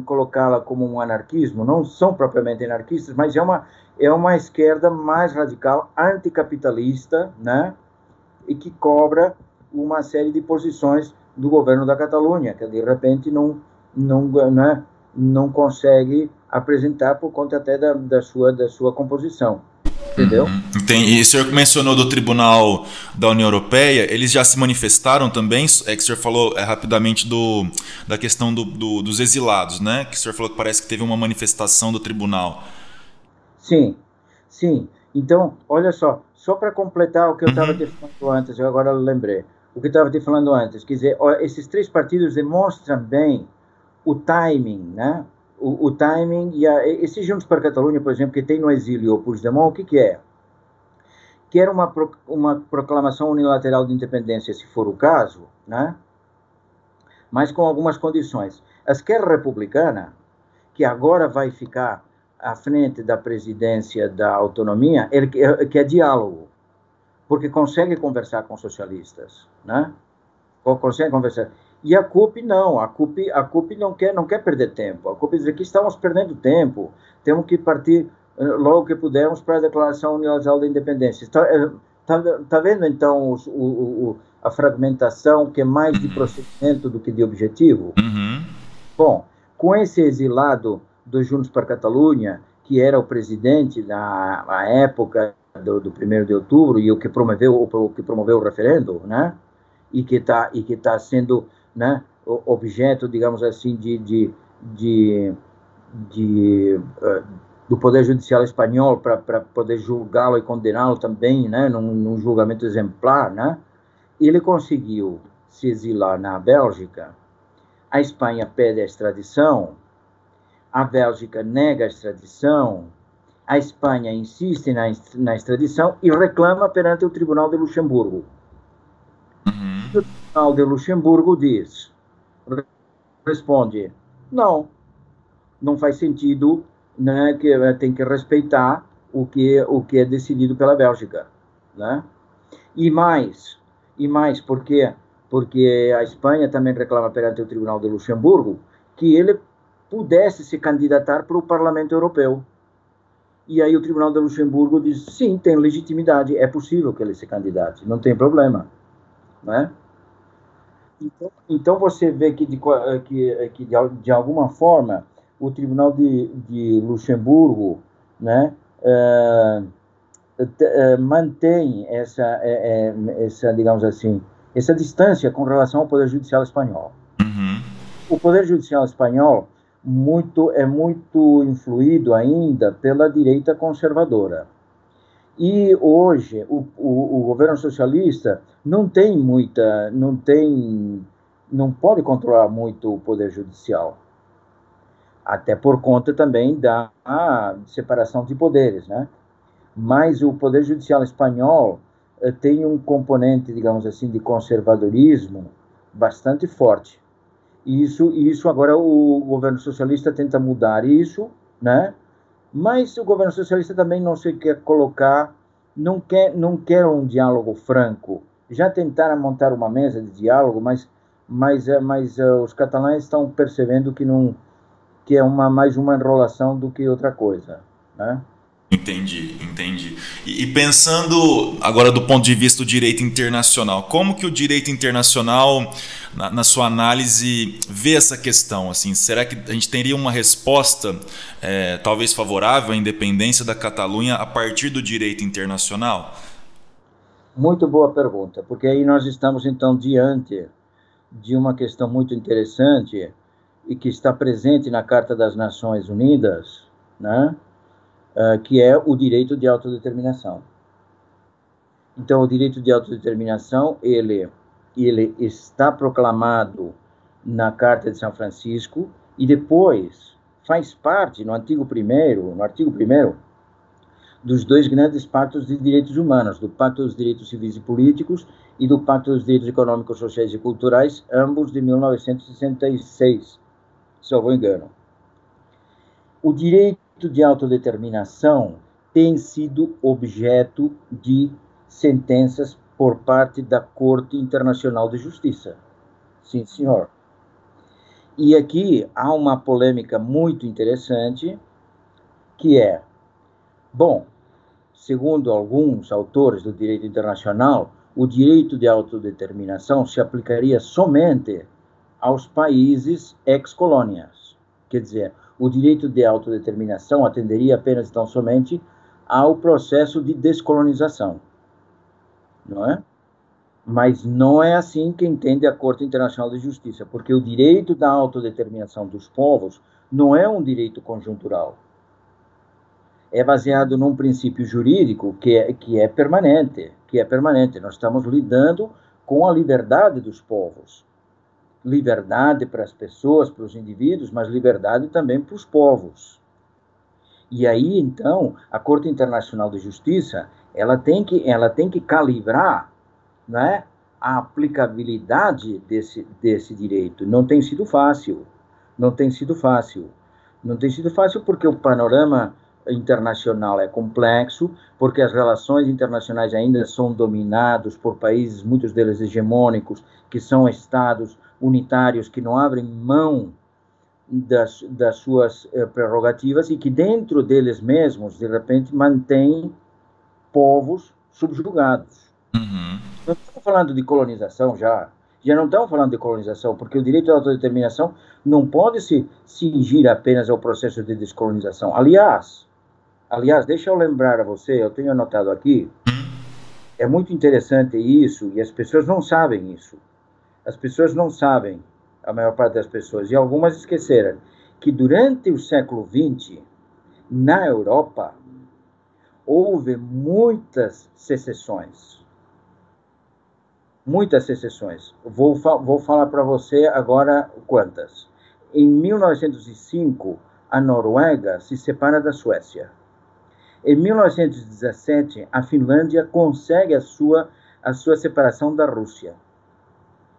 colocá-la como um anarquismo, não são propriamente anarquistas, mas é uma é uma esquerda mais radical, anticapitalista, né? E que cobra uma série de posições do governo da Catalunha, que de repente não não, né, não consegue apresentar por conta até da, da, sua, da sua composição. Entendeu? Uhum. Tem, e o senhor mencionou do Tribunal da União Europeia, eles já se manifestaram também? É que o senhor falou é, rapidamente do, da questão do, do, dos exilados, né? Que o senhor falou que parece que teve uma manifestação do tribunal. Sim, sim. Então, olha só, só para completar o que eu estava uhum. te falando antes, eu agora lembrei. O que eu estava te falando antes, quer dizer, esses três partidos demonstram bem o timing, né? O, o timing e a, esse Juntos para Catalunha, por exemplo, que tem no exílio o Puigdemont, o que, que é? Quer uma, pro, uma proclamação unilateral de independência, se for o caso, né? mas com algumas condições. A esquerda republicana, que agora vai ficar à frente da presidência da autonomia, é, que é diálogo, porque consegue conversar com socialistas, né? Consegue conversar. E a CUP não, a CUP, a CUP não quer não quer perder tempo. A CUP diz que estamos perdendo tempo, temos que partir eh, logo que pudermos para a declaração unilateral da independência. Está eh, tá, tá vendo então o, o, a fragmentação que é mais de procedimento do que de objetivo? Uhum. Bom, com esse exilado do Juntos para Catalunha, que era o presidente na, na época do, do 1 de outubro e o que promoveu o que promoveu o referendo, né? E que está e que está sendo né, objeto, digamos assim, de, de, de, de uh, do Poder Judicial espanhol para poder julgá-lo e condená-lo também, né, num, num, julgamento exemplar, né, ele conseguiu se exilar na Bélgica, a Espanha pede a extradição, a Bélgica nega a extradição, a Espanha insiste na, na extradição e reclama perante o Tribunal de Luxemburgo. Tribunal de Luxemburgo diz, responde, não, não faz sentido, né, que tem que respeitar o que o que é decidido pela Bélgica, né? E mais, e mais, porque porque a Espanha também reclama perante o Tribunal de Luxemburgo que ele pudesse se candidatar para o Parlamento Europeu. E aí o Tribunal de Luxemburgo diz, sim, tem legitimidade, é possível que ele se candidate, não tem problema, né? Então, então você vê que de, que, que de, de alguma forma o Tribunal de, de Luxemburgo, né, uh, uh, mantém essa, uh, essa, digamos assim, essa distância com relação ao Poder Judicial espanhol. Uhum. O Poder Judicial espanhol muito é muito influído ainda pela direita conservadora. E hoje o, o, o, governo socialista não tem muita, não tem, não pode controlar muito o poder judicial, até por conta também da separação de poderes, né? Mas o poder judicial espanhol eh, tem um componente, digamos assim, de conservadorismo bastante forte. E isso, isso agora o governo socialista tenta mudar isso, né? Mas o governo socialista também não se quer colocar, não quer, não quer um diálogo franco. Já tentaram montar uma mesa de diálogo, mas, mas, eh, mas uh, os catalães estão percebendo que não que é uma mais uma enrolação do que outra coisa, né? Entendi, entendi. E, pensando agora do ponto de vista do direito internacional, como que o direito internacional, na, na, sua análise, vê essa questão? Assim, será que a gente teria uma resposta é, talvez favorável à independência da Catalunha a partir do direito internacional? Muito boa pergunta, porque aí nós estamos então diante de uma questão muito interessante e que está presente na Carta das Nações Unidas, né? Uh, que é o direito de autodeterminação. Então, o direito de autodeterminação, ele, ele está proclamado na Carta de São Francisco e depois faz parte, no artigo 1 no artigo 1 dos dois grandes pactos de direitos humanos, do Pacto dos Direitos Civis e Políticos e do Pacto dos Direitos Econômicos, Sociais e Culturais, ambos de 1966, se eu vou engano. O direito direito de autodeterminação tem sido objeto de sentenças por parte da Corte Internacional de Justiça. Sim, senhor. E aqui há uma polêmica muito interessante, que é, bom, segundo alguns autores do direito internacional, o direito de autodeterminação se aplicaria somente aos países ex-colônias. Quer dizer, o direito de autodeterminação atenderia apenas tão somente ao processo de descolonização, não é? Mas não é assim que entende a Corte Internacional de Justiça, porque o direito da autodeterminação dos povos não é um direito conjuntural. É baseado num princípio jurídico que é, que é permanente, que é permanente. Nós estamos lidando com a liberdade dos povos liberdade para as pessoas, para os indivíduos, mas liberdade também para os povos. E aí, então, a Corte Internacional de Justiça, ela tem que, ela tem que calibrar né, a aplicabilidade desse, desse direito. Não tem sido fácil. Não tem sido fácil. Não tem sido fácil porque o panorama internacional é complexo, porque as relações internacionais ainda são dominados por países, muitos deles hegemônicos, que são estados unitários que não abrem mão das, das suas eh, prerrogativas e que dentro deles mesmos, de repente, mantêm povos subjugados. Uhum. Não estamos falando de colonização já, já não estamos falando de colonização, porque o direito à autodeterminação não pode se cingir apenas ao processo de descolonização. Aliás, aliás, deixa eu lembrar a você, eu tenho anotado aqui, uhum. é muito interessante isso, e as pessoas não sabem isso. As pessoas não sabem, a maior parte das pessoas, e algumas esqueceram, que durante o século XX, na Europa, houve muitas secessões. muitas exceções. Vou, vou falar para você agora quantas. Em 1905, a Noruega se separa da Suécia. Em 1917, a Finlândia consegue a sua, a sua separação da Rússia,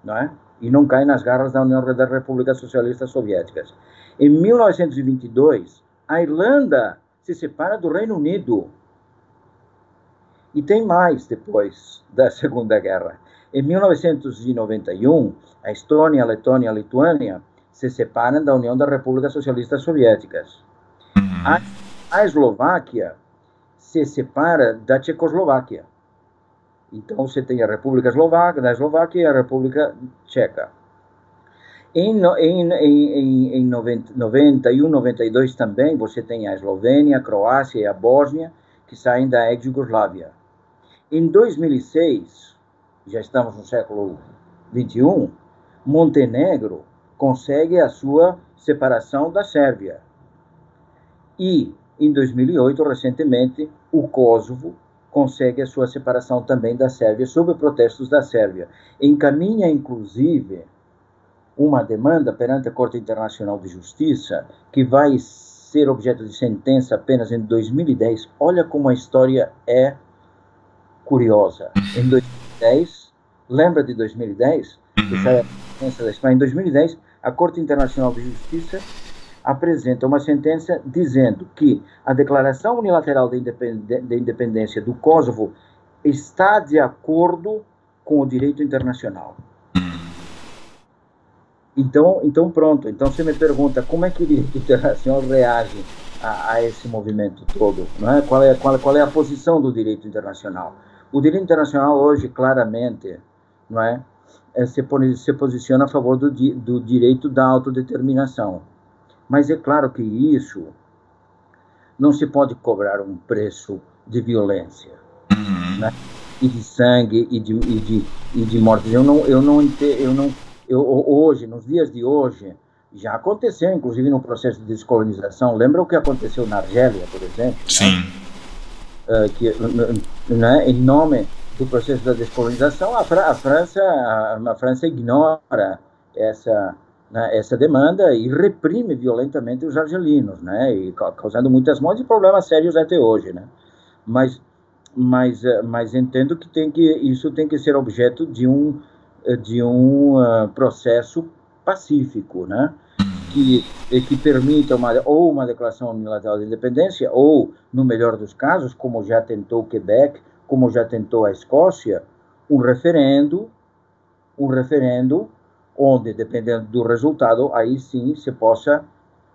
não é? E não cai nas garras da União das Repúblicas Socialistas Soviéticas. Em 1922, a Irlanda se separa do Reino Unido. E tem mais depois da Segunda Guerra. Em 1991, a Estônia, a Letônia e a Lituânia se separam da União das Repúblicas Socialistas Soviéticas. A, a Eslováquia se separa da Tchecoslováquia. Então você tem a República Eslovaca, da Eslováquia e a República Tcheca. Em, em, em, em 90, 91, 92 também você tem a Eslovênia, a Croácia e a Bósnia que saem da ex-Yugoslávia. Em 2006, já estamos no século 21, Montenegro consegue a sua separação da Sérvia. E, em 2008, recentemente, o Kosovo consegue a sua separação também da Sérvia, sob protestos da Sérvia. Encaminha, inclusive, uma demanda perante a Corte Internacional de Justiça, que vai ser objeto de sentença apenas em 2010. Olha como a história é curiosa. Em 2010, lembra de 2010? Que sai a sentença da Espanha. Em 2010, a Corte Internacional de Justiça apresenta uma sentença dizendo que a declaração unilateral de independência do Kosovo está de acordo com o direito internacional. Então, então pronto. Então você me pergunta como é que o direito internacional reage a, a, esse movimento todo, não é? Qual é qual, qual é a posição do direito internacional? O direito internacional hoje claramente, não é, é se, se posiciona a favor do, do direito da autodeterminação. Mas é claro que isso não se pode cobrar um preço de violência, uhum. né? e de sangue e de, e de, e de mortes. Eu não, eu não, eu não, eu hoje, nos dias de hoje, já aconteceu, inclusive no processo de descolonização. Lembra o que aconteceu na Argélia, por exemplo? Né? Sim. Né? Uh, que, né, em nome do processo da descolonização, a, Fra a França, a, a, França ignora essa né, essa demanda e reprime violentamente os argelinos, né, e causando muitas mortes e problemas sérios até hoje, né. Mas mas eh, mas entendo que tem que isso tem que ser objeto de um de um uh, processo pacífico, né, que que permita uma ou uma declaração unilateral de independência ou no melhor dos casos, como já tentou o Quebec, como já tentou a Escócia, um referendo, um referendo onde, dependendo do resultado, aí sim você possa,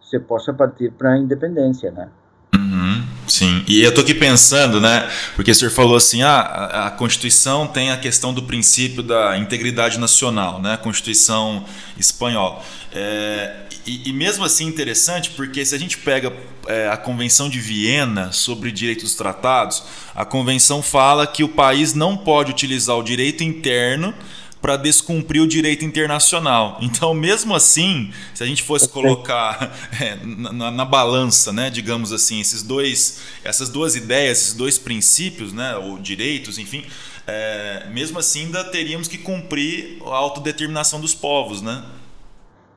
você possa partir para a independência, né? Uhum, sim, e eu estou aqui pensando, né? Porque o senhor falou assim, ah, a, Constituição tem a questão do princípio da integridade nacional, né? Constituição espanhola. É, e, e, mesmo assim interessante, porque se a gente pega é, a Convenção de Viena sobre direitos dos tratados, a convenção fala que o país não pode utilizar o direito interno para descumprir o direito internacional. Então, mesmo assim, se a gente fosse colocar é, na, na, balança, né, digamos assim, esses dois, essas duas ideias, esses dois princípios, né, ou direitos, enfim, é, mesmo assim ainda teríamos que cumprir a autodeterminação dos povos, né?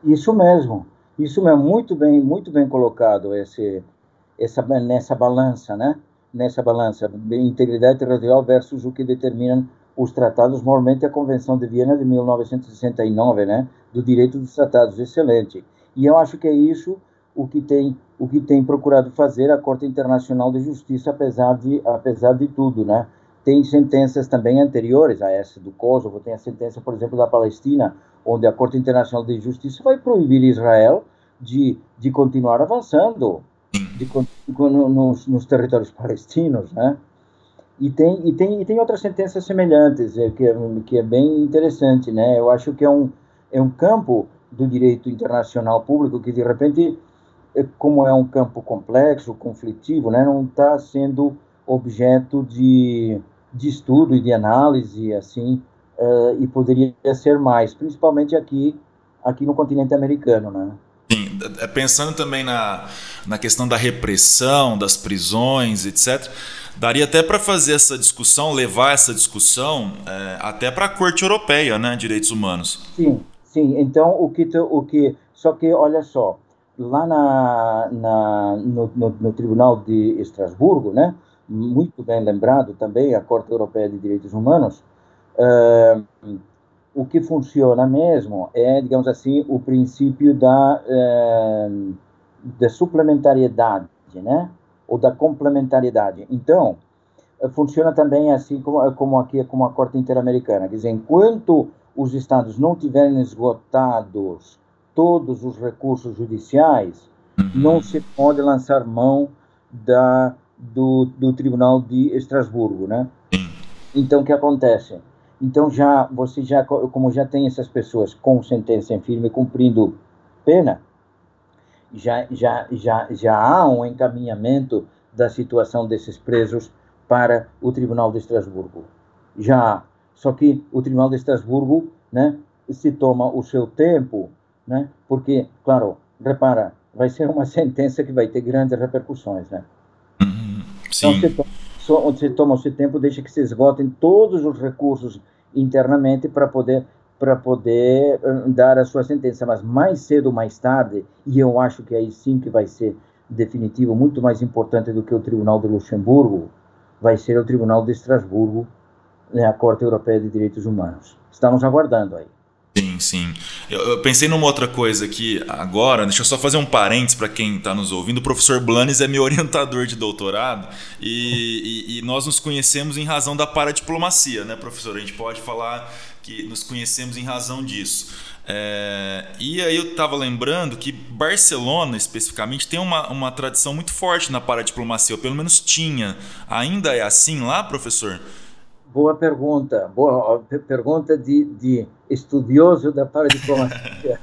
Isso mesmo, isso é muito bem, muito bem colocado esse, essa nessa balança, né? Nessa balança, integridade territorial versus o que determina os tratados, normalmente a Convenção de Viena de 1969, né, do direito dos tratados, excelente. E eu acho que é isso o que tem o que tem procurado fazer a Corte Internacional de Justiça, apesar de apesar de tudo, né? Tem sentenças também anteriores a essa do Kosovo, tem a sentença, por exemplo, da Palestina, onde a Corte Internacional de Justiça vai proibir Israel de, de continuar avançando de, nos, nos territórios palestinos, né? E tem, e tem, e tem outras sentenças semelhantes, é, que, é, que é bem interessante, né? Eu acho que é um, é um campo do direito internacional público que, de repente, é, como é um campo complexo, conflitivo, né? Não está sendo objeto de, de estudo e de análise, assim, uh, e poderia ser mais, principalmente aqui, aqui no continente americano, né? Sim, pensando também na, na questão da repressão, das prisões, etc., Daria até para fazer essa discussão, levar essa discussão é, até para a Corte Europeia, né, Direitos Humanos. Sim, sim. Então o que o que só que olha só lá na, na no, no, no, Tribunal de Estrasburgo, né, muito bem lembrado também a Corte Europeia de Direitos Humanos, uh, o que funciona mesmo é, digamos assim, o princípio da, uh, da suplementariedade, né? Ou da complementariedade. Então, eh, funciona também assim como, como aqui como a Corte Interamericana, quer dizer, enquanto os estados não tiverem esgotados todos os recursos judiciais, não se pode lançar mão da, do, do Tribunal de Estrasburgo, né? Então, o que acontece? Então, já você já, como já tem essas pessoas com sentença em firme cumprindo pena, já, já, já, já há um encaminhamento da situação desses presos para o Tribunal de Estrasburgo. Já há. Só que o Tribunal de Estrasburgo né, se toma o seu tempo, né, porque, claro, repara, vai ser uma sentença que vai ter grandes repercussões. Né? Uhum, sim. Então, se toma, se toma o seu tempo, deixa que se esgotem todos os recursos internamente para poder para poder hum, dar a sua sentença, mas mais cedo ou mais tarde, e eu acho que aí sim que vai ser definitivo, muito mais importante do que o Tribunal de Luxemburgo, vai ser o Tribunal de Estrasburgo, né, a Corte Europeia de Direitos Humanos. Estamos aguardando aí. Sim, sim. Eu, eu, pensei numa outra coisa aqui agora, deixa eu só fazer um parênteses para quem está nos ouvindo. O professor Blanes é meu orientador de doutorado e, e, e, nós nos conhecemos em razão da paradiplomacia, né, professor? A gente pode falar que nos conhecemos em razão disso. É, e aí eu estava lembrando que Barcelona, especificamente, tem uma, uma tradição muito forte na paradiplomacia, ou pelo menos tinha. Ainda é assim lá, professor? Boa pergunta. Boa pergunta de, de estudioso da paradiplomacia.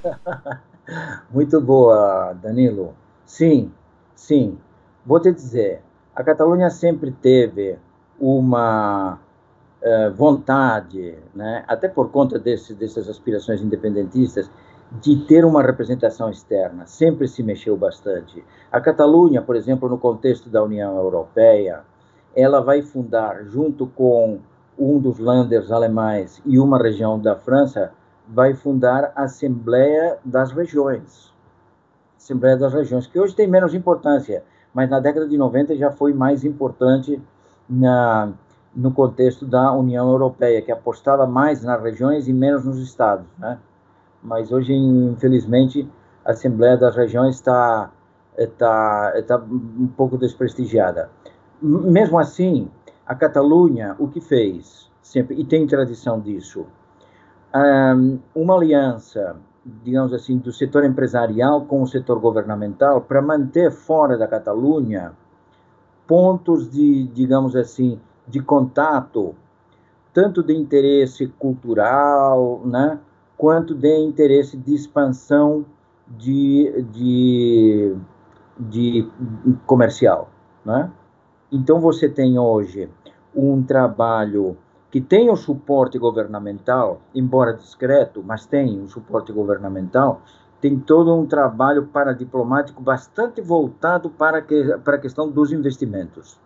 muito boa, Danilo. Sim, sim. Vou te dizer, a Catalunha sempre teve uma uh, vontade, né, até por conta desse, dessas aspirações independentistas, de ter uma representação externa. Sempre se mexeu bastante. A Catalunha, por exemplo, no contexto da União Europeia, ela vai fundar, junto com um dos landers alemães e uma região da França, vai fundar a Assembleia das Regiões. Assembleia das Regiões, que hoje tem menos importância, mas na década de 90 já foi mais importante na, no contexto da União Europeia, que apostava mais nas regiões e menos nos estados, né? Mas hoje, infelizmente, a Assembleia das Regiões está está está um pouco desprestigiada. Mesmo assim, a Catalunha, o que fez sempre e tem tradição disso, uma aliança, digamos assim, do setor empresarial com o setor governamental para manter fora da Catalunha pontos de, digamos assim, de contato, tanto de interesse cultural, né, quanto de interesse de expansão de, de, de comercial. Né? Então, você tem hoje um trabalho que tem o suporte governamental, embora discreto, mas tem um suporte governamental, tem todo um trabalho paradiplomático bastante voltado para, que, para a questão dos investimentos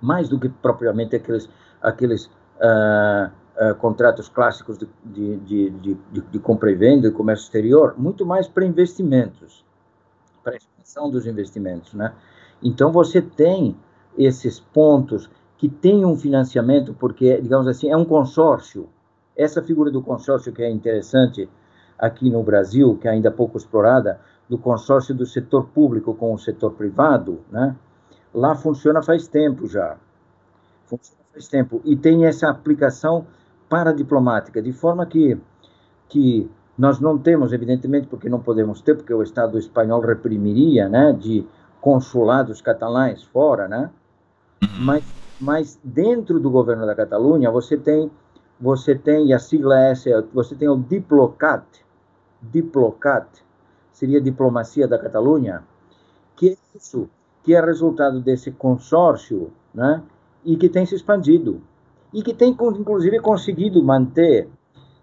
mais do que propriamente aqueles, aqueles uh, uh, contratos clássicos de, de, de, de, de compra e venda e comércio exterior, muito mais para investimentos, para a expansão dos investimentos. Né? Então, você tem esses pontos que têm um financiamento, porque, digamos assim, é um consórcio. Essa figura do consórcio que é interessante aqui no Brasil, que é ainda pouco explorada, do consórcio do setor público com o setor privado, né? lá funciona faz tempo já. Funciona faz tempo. E tem essa aplicação paradiplomática, de forma que, que nós não temos, evidentemente, porque não podemos ter, porque o Estado espanhol reprimiria, né, de consulados catalães fora, né? Mas, mas dentro do governo da Catalunha, você tem, você tem, e a sigla é essa, você tem o Diplocat, Diplocat, seria diplomacia da Catalunha, que é isso, que é resultado desse consórcio, né, e que tem se expandido. E que tem inclusive conseguido manter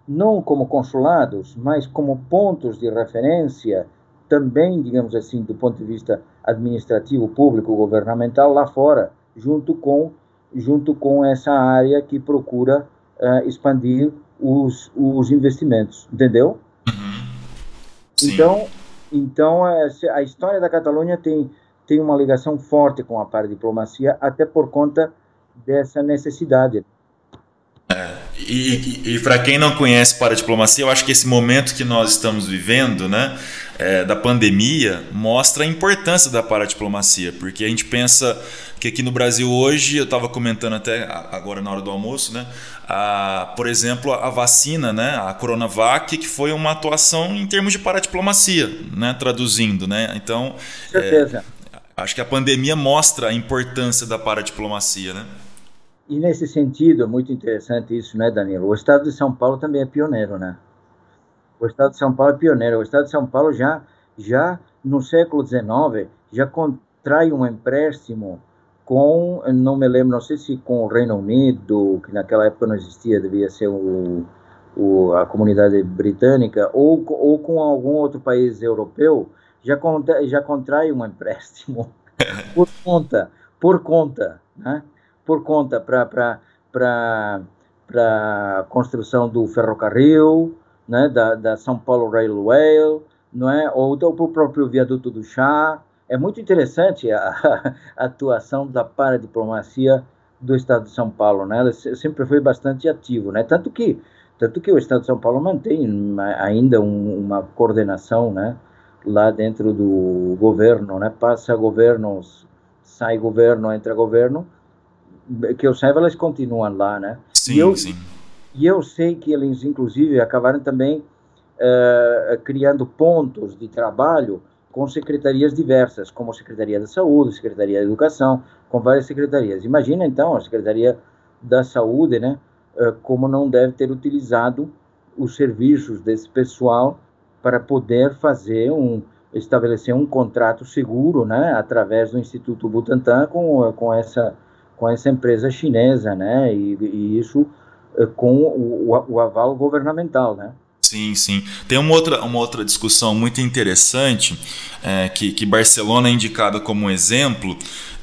não como consulados, mas como pontos de referência também, digamos assim, do ponto de vista administrativo, público, governamental lá fora, junto com junto com essa área que procura uh, expandir os, os investimentos, entendeu? Uhum. Então, então a história da Catalunha tem tem uma ligação forte com a paradiplomacia, até por conta dessa necessidade. E, e, e para quem não conhece paradiplomacia, eu acho que esse momento que nós estamos vivendo, né, é, da pandemia, mostra a importância da paradiplomacia, porque a gente pensa que aqui no Brasil hoje, eu estava comentando até agora na hora do almoço, né, a, por exemplo, a vacina, né, a Coronavac, que foi uma atuação em termos de paradiplomacia, né, traduzindo, né, então... Certeza. É, Acho que a pandemia mostra a importância da paradiplomacia, né? E nesse sentido, é muito interessante isso, né, Danilo? O Estado de São Paulo também é pioneiro, né? O Estado de São Paulo é pioneiro. O Estado de São Paulo já, já no século XIX, já contrai um empréstimo com, não me lembro, não sei se com o Reino Unido, que naquela época não existia, devia ser o, o, a comunidade britânica, ou, ou com algum outro país europeu, já, contra, já contrai um empréstimo por conta, por conta, né? Por conta para para construção do ferrocarril, né? da, da São Paulo Railway, não é? ou do próprio viaduto do chá. É muito interessante a, a atuação da paradiplomacia do Estado de São Paulo, né? Ela sempre foi bastante ativo, né? Tanto que tanto que o Estado de São Paulo mantém ainda um, uma coordenação, né? lá dentro do governo, né? Passa governos, sai governo, entra governo, que eu saiba, elas continuam lá, né? Sim, e eu, sim. E eu sei que eles, inclusive, acabaram também uh, criando pontos de trabalho com secretarias diversas, como a Secretaria da Saúde, a Secretaria da Educação, com várias secretarias. Imagina, então, a Secretaria da Saúde, né? Uh, como não deve ter utilizado os serviços desse pessoal para poder fazer um estabelecer um contrato seguro, né, através do Instituto Butantan com com essa com essa empresa chinesa, né, e, e isso eh, com o, o, o aval governamental, né. Sim, sim. Tem uma outra, uma outra discussão muito interessante é, que, que Barcelona é indicada como exemplo.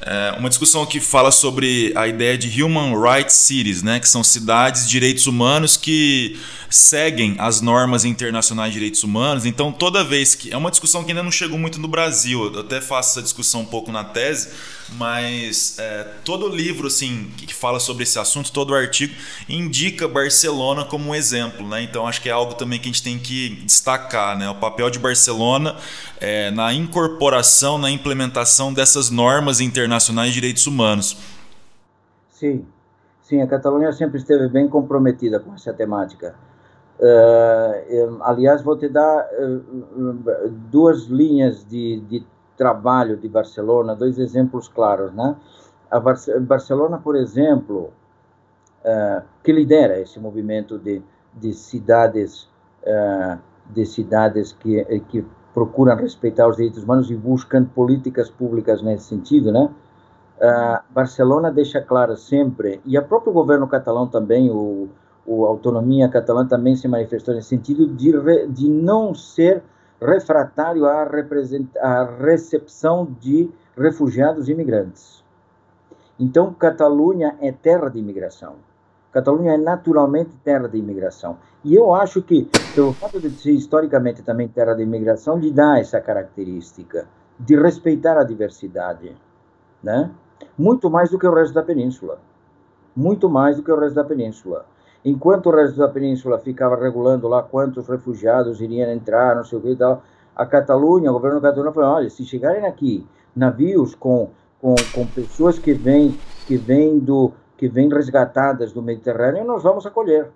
É, uma discussão que fala sobre a ideia de Human Rights Cities, né, que são cidades de direitos humanos que seguem as normas internacionais de direitos humanos. Então, toda vez que. É uma discussão que ainda não chegou muito no Brasil, eu até faço essa discussão um pouco na tese, mas é, todo livro assim, que fala sobre esse assunto, todo artigo, indica Barcelona como um exemplo. Né? Então, acho que é algo também que a gente tem que destacar: né? o papel de Barcelona é, na incorporação, na implementação dessas normas internacionais de direitos humanos. Sim, sim, a Catalunha sempre esteve bem comprometida com essa temática. Uh, aliás, vou te dar uh, duas linhas de, de, trabalho de Barcelona, dois exemplos claros, né? A Bar Barcelona, por exemplo, uh, que lidera esse movimento de, de cidades, de cidades que, que procuram respeitar os direitos humanos e buscam políticas públicas nesse sentido, né? Barcelona deixa claro sempre, e o próprio governo catalão também, o o Autonomia Catalã também se manifestou nesse sentido de, re, de não ser refratário à, à recepção de refugiados e imigrantes. Então, Catalunha é terra de imigração. Catalunha é naturalmente terra de imigração. E eu acho que, pelo fato de ser historicamente também terra de imigração, lhe dá essa característica de respeitar a diversidade, né? Muito mais do que o resto da península. Muito mais do que o resto da península. Enquanto o resto da península ficava regulando lá quantos refugiados iriam entrar, não sei o que e tal, a Catalunha, o governo Catalunha falou, olha, se chegarem aqui navios com, com, com pessoas que vêm que vêm do que vêm resgatadas do Mediterrâneo, nós vamos acolher.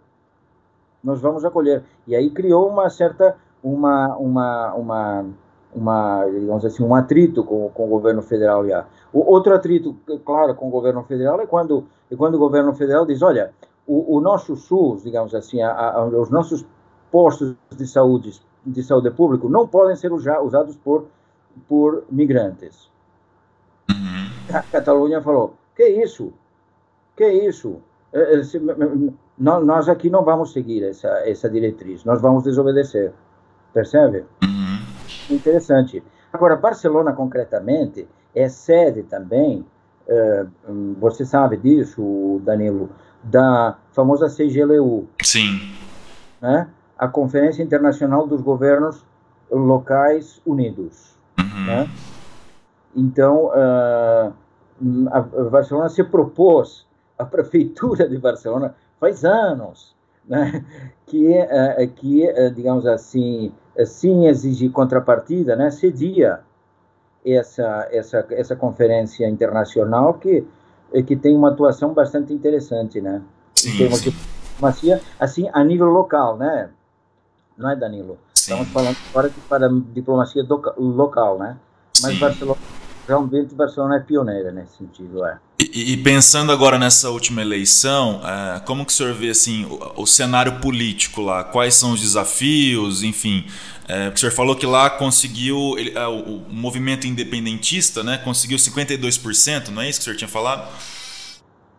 Nós vamos acolher. E aí criou uma certa uma uma uma uma digamos assim um atrito com, com o governo federal já. O outro atrito, claro, com o governo federal é quando é quando o governo federal diz, olha, o, o nosso SUS, digamos assim, a, a, os nossos postos de saúde, de saúde público não podem ser usados por, por migrantes. Uhum. A Catalunha falou, que isso? Que isso? É, é, nós aqui não vamos seguir essa, essa diretriz, nós vamos desobedecer. Percebe? Interessante. Agora, Barcelona, concretamente, é sede também é, você sabe disso, Danilo, da famosa CGLU. Sim. Né? A Conferência Internacional dos Governos Locais Unidos. Uhum. Né? Então, uh, a Barcelona se propôs, a prefeitura de Barcelona, faz anos, né, que, uh, que uh, digamos assim, sem exigir contrapartida, né, cedia essa, essa, essa conferência internacional que, que tem uma atuação bastante interessante, né? Sim, em termos sim. diplomacia, assim, a nível local, né? Não é, Danilo? Sim. Estamos falando agora de para diplomacia do, local, né? Mas sim. Barcelona realmente Barcelona é pioneira nesse sentido, é. E, e pensando agora nessa última eleição, é, como que o senhor vê assim o, o, cenário político lá? Quais são os desafios? Enfim, é, o senhor falou que lá conseguiu ele, é, o, o, movimento independentista, né? Conseguiu 52%, não é isso que o senhor tinha falado?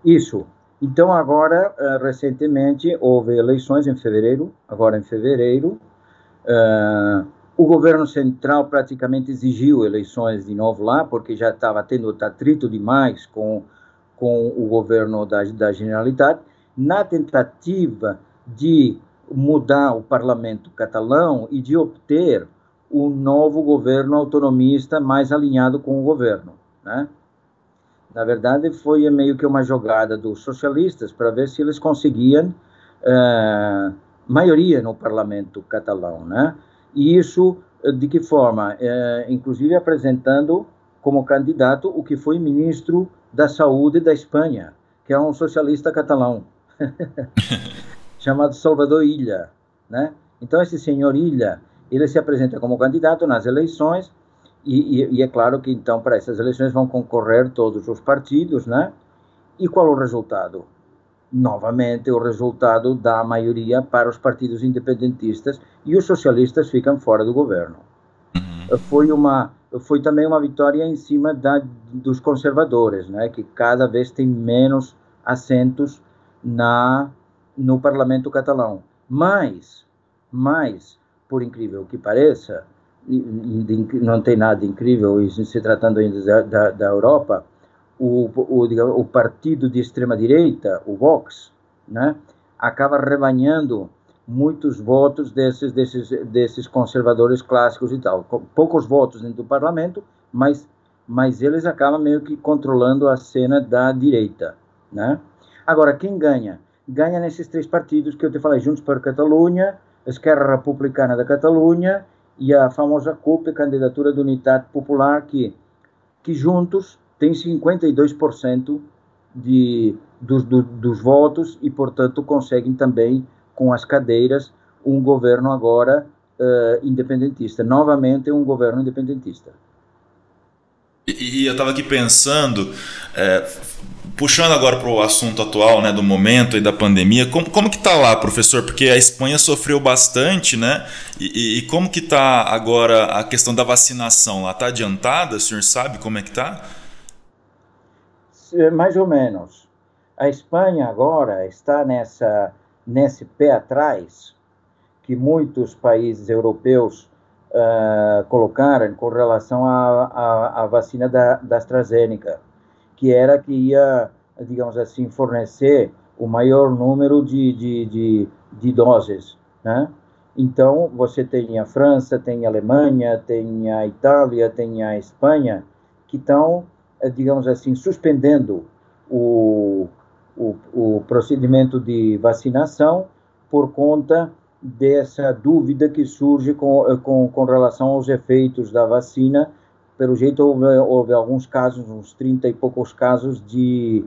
Isso. Então agora é, recentemente houve eleições em fevereiro, agora em fevereiro. Uh, o governo central praticamente exigiu eleições de novo lá, porque já estava tendo atrito demais com, com o governo da, da Generalitat, na tentativa de mudar o parlamento catalão e de obter um novo governo autonomista mais alinhado com o governo. Né? Na verdade, foi meio que uma jogada dos socialistas para ver se eles conseguiam uh, maioria no parlamento catalão. Né? E isso, eh, de que forma? É, inclusive apresentando como candidato o que foi ministro da Saúde da Espanha, que é um socialista catalão, chamado Salvador Ilha, né? Então, esse senhor Ilha, ele se apresenta como candidato nas eleições e, e, e, é claro que, então, para essas eleições vão concorrer todos os partidos, né? E qual o resultado? Novamente o resultado da maioria para os partidos independentistas e os socialistas ficam fora do governo. Uhum. Foi uma foi também uma vitória em cima da, dos conservadores, né, que cada vez tem menos assentos na no parlamento catalão. Mas, mas por incrível que pareça, não tem nada incrível se tratando ainda da, da, da Europa, o, o, digamos, o partido de extrema-direita, o Vox, né, acaba rebanhando muitos votos desses, desses, desses conservadores clássicos e tal. Poucos votos dentro do parlamento, mas, mas eles acabam meio que controlando a cena da direita. Né? Agora, quem ganha? Ganha nesses três partidos que eu te falei, Juntos para Catalunha, Esquerra Republicana da Catalunha e a famosa CUP, Candidatura de Unidade Popular, que, que juntos tem 52% de, dos, do, dos votos e, portanto, conseguem também, com as cadeiras, um governo agora uh, independentista. Novamente, um governo independentista. E, e eu estava aqui pensando, é, puxando agora para o assunto atual, né, do momento e da pandemia, como, como que está lá, professor? Porque a Espanha sofreu bastante, né? E, e como que está agora a questão da vacinação lá? Está adiantada? O senhor sabe como é que está? Eh, mais ou menos. A Espanha agora está nessa nesse pé atrás que muitos países europeus uh, colocaram com relação à, vacina da, da AstraZeneca, que era que ia, digamos assim, fornecer o maior número de, de, de, de doses, né? Então, você tem a França, tem a Alemanha, tem a Itália, tem a Espanha, que estão digamos assim, suspendendo o, o, o procedimento de vacinação por conta dessa dúvida que surge com, eh, com, com relação aos efeitos da vacina. Pelo jeito, houve, houve alguns casos, uns 30 e poucos casos de,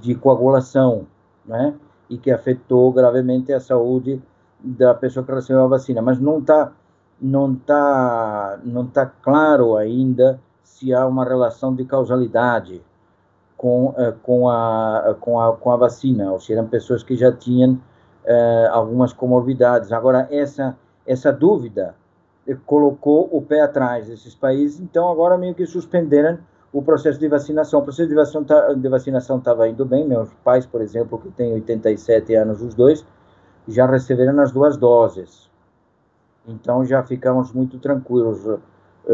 de coagulação, né? E que afetou gravemente a saúde da pessoa que recebeu a vacina. Mas não está não tá, não tá claro ainda se há uma relação de causalidade com, eh, com, a, com, a, com a vacina, ou se eram pessoas que já tinham eh, algumas comorbidades. Agora, essa, essa dúvida colocou o pé atrás desses países, então agora meio que suspenderam o processo de vacinação. O processo de vacinação tá, vacinação estava indo bem. Meus pais, por exemplo, que têm 87 anos, os dois, já receberam as duas doses. Então já ficamos muito tranquilos eh,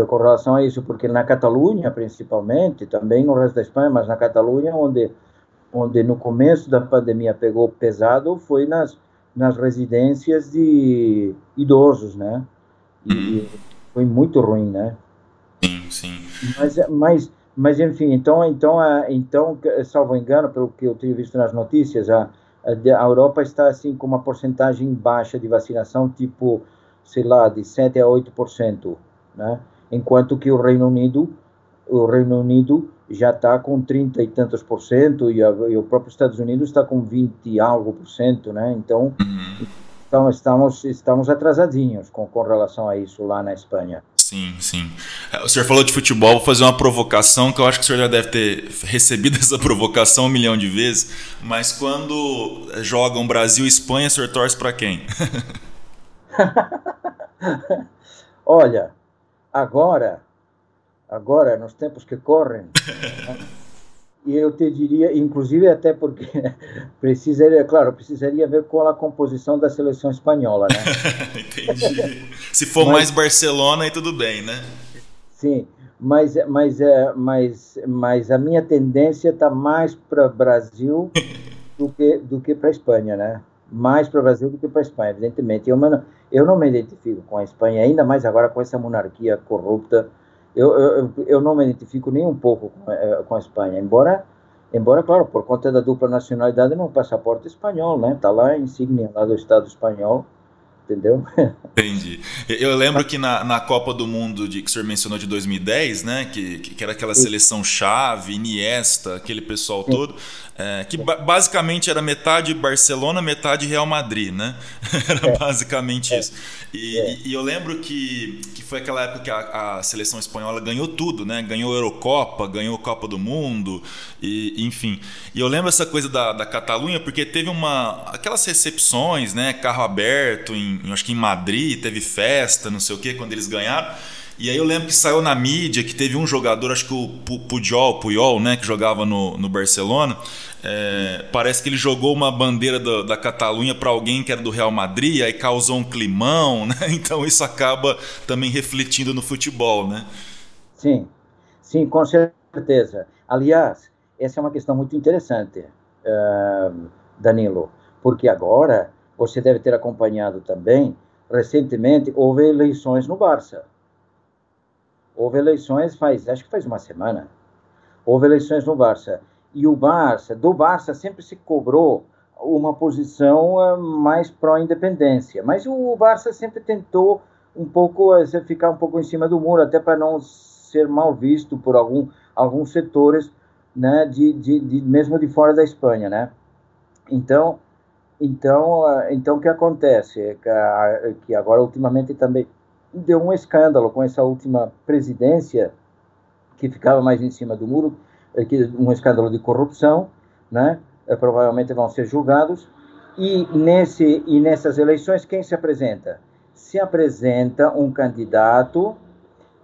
com relação a isso, porque na Catalunha, principalmente, também no resto da Espanha, mas na Catalunha, onde, onde no começo da pandemia pegou pesado, foi nas, nas residências de idosos, né? E uhum. foi muito ruim, né? Sim, sim. Mas, mas, mas enfim, então, então, então, salvo engano, pelo que eu tenho visto nas notícias, a, a Europa está assim com uma porcentagem baixa de vacinação, tipo, sei lá, de 7 a 8%, né? Enquanto que o Reino Unido o Reino Unido já está com 30 e tantos por cento e, a, e, o próprio Estados Unidos está com 20 e algo por cento, né? Então, então estamos estamos atrasadinhos com, com relação a isso lá na Espanha. Sim, sim. É, o senhor falou de futebol, vou fazer uma provocação que eu acho que o senhor já deve ter recebido essa provocação um milhão de vezes, mas quando jogam Brasil e Espanha, o senhor torce para quem? Olha, agora, agora, nos tempos que correm, e eu te diria, inclusive até porque precisaria, claro, precisaria ver qual a composição da seleção espanhola, né? Entendi. Se for mas, mais Barcelona, aí tudo bem, né? Sim, mas, mas, é, mas, mas a minha tendência está mais para Brasil do que, do que para Espanha, né? Mais para o Brasil do que para a Espanha, evidentemente. Eu, mano, eu não me identifico com a Espanha, ainda mais agora com essa monarquia corrupta. Eu, eu, eu não me identifico nem um pouco com, eh, com a Espanha, embora, embora, claro, por conta da dupla nacionalidade, no passaporte espanhol, né? Está lá a insígnia lá do Estado espanhol entendeu? Entendi. Eu lembro que na, na Copa do Mundo de, que o senhor mencionou de 2010, né, que, que era aquela seleção chave, Iniesta, aquele pessoal todo, é, que ba basicamente era metade Barcelona, metade Real Madrid, né? era é. basicamente isso. E, é. e, eu lembro que, que foi aquela época que a, a, seleção espanhola ganhou tudo, né? Ganhou a Eurocopa, ganhou a Copa do Mundo, e enfim. E eu lembro essa coisa da, da Catalunha porque teve uma aquelas recepções, né? Carro aberto, em, acho que em Madrid, teve festa, não sei o que, quando eles ganharam. E aí eu lembro que saiu na mídia que teve um jogador, acho que o Pujol, Puyol, né, que jogava no, no Barcelona. É, parece que ele jogou uma bandeira da, da Catalunha para alguém que era do Real Madrid, aí causou um climão, né? Então isso acaba também refletindo no futebol, né? Sim, sim, com certeza. Aliás, essa é uma questão muito interessante, uh, Danilo, porque agora você deve ter acompanhado também, recentemente houve eleições no Barça. Houve eleições faz, acho que faz uma semana. Houve eleições no Barça. E o Barça, do Barça sempre se cobrou uma posição eh, mais pró-independência. Mas o Barça sempre tentou um pouco eh, ficar um pouco em cima do muro, até para não ser mal visto por algum, alguns setores, né, de, de, de, mesmo de fora da Espanha, né? Então, então, eh, então o que acontece? Que, que agora ultimamente também deu um escândalo com essa última presidência que ficava mais em cima do muro, é que um escândalo de corrupção, né? É, provavelmente vão ser julgados. E nesse e nessas eleições quem se apresenta? Se apresenta um candidato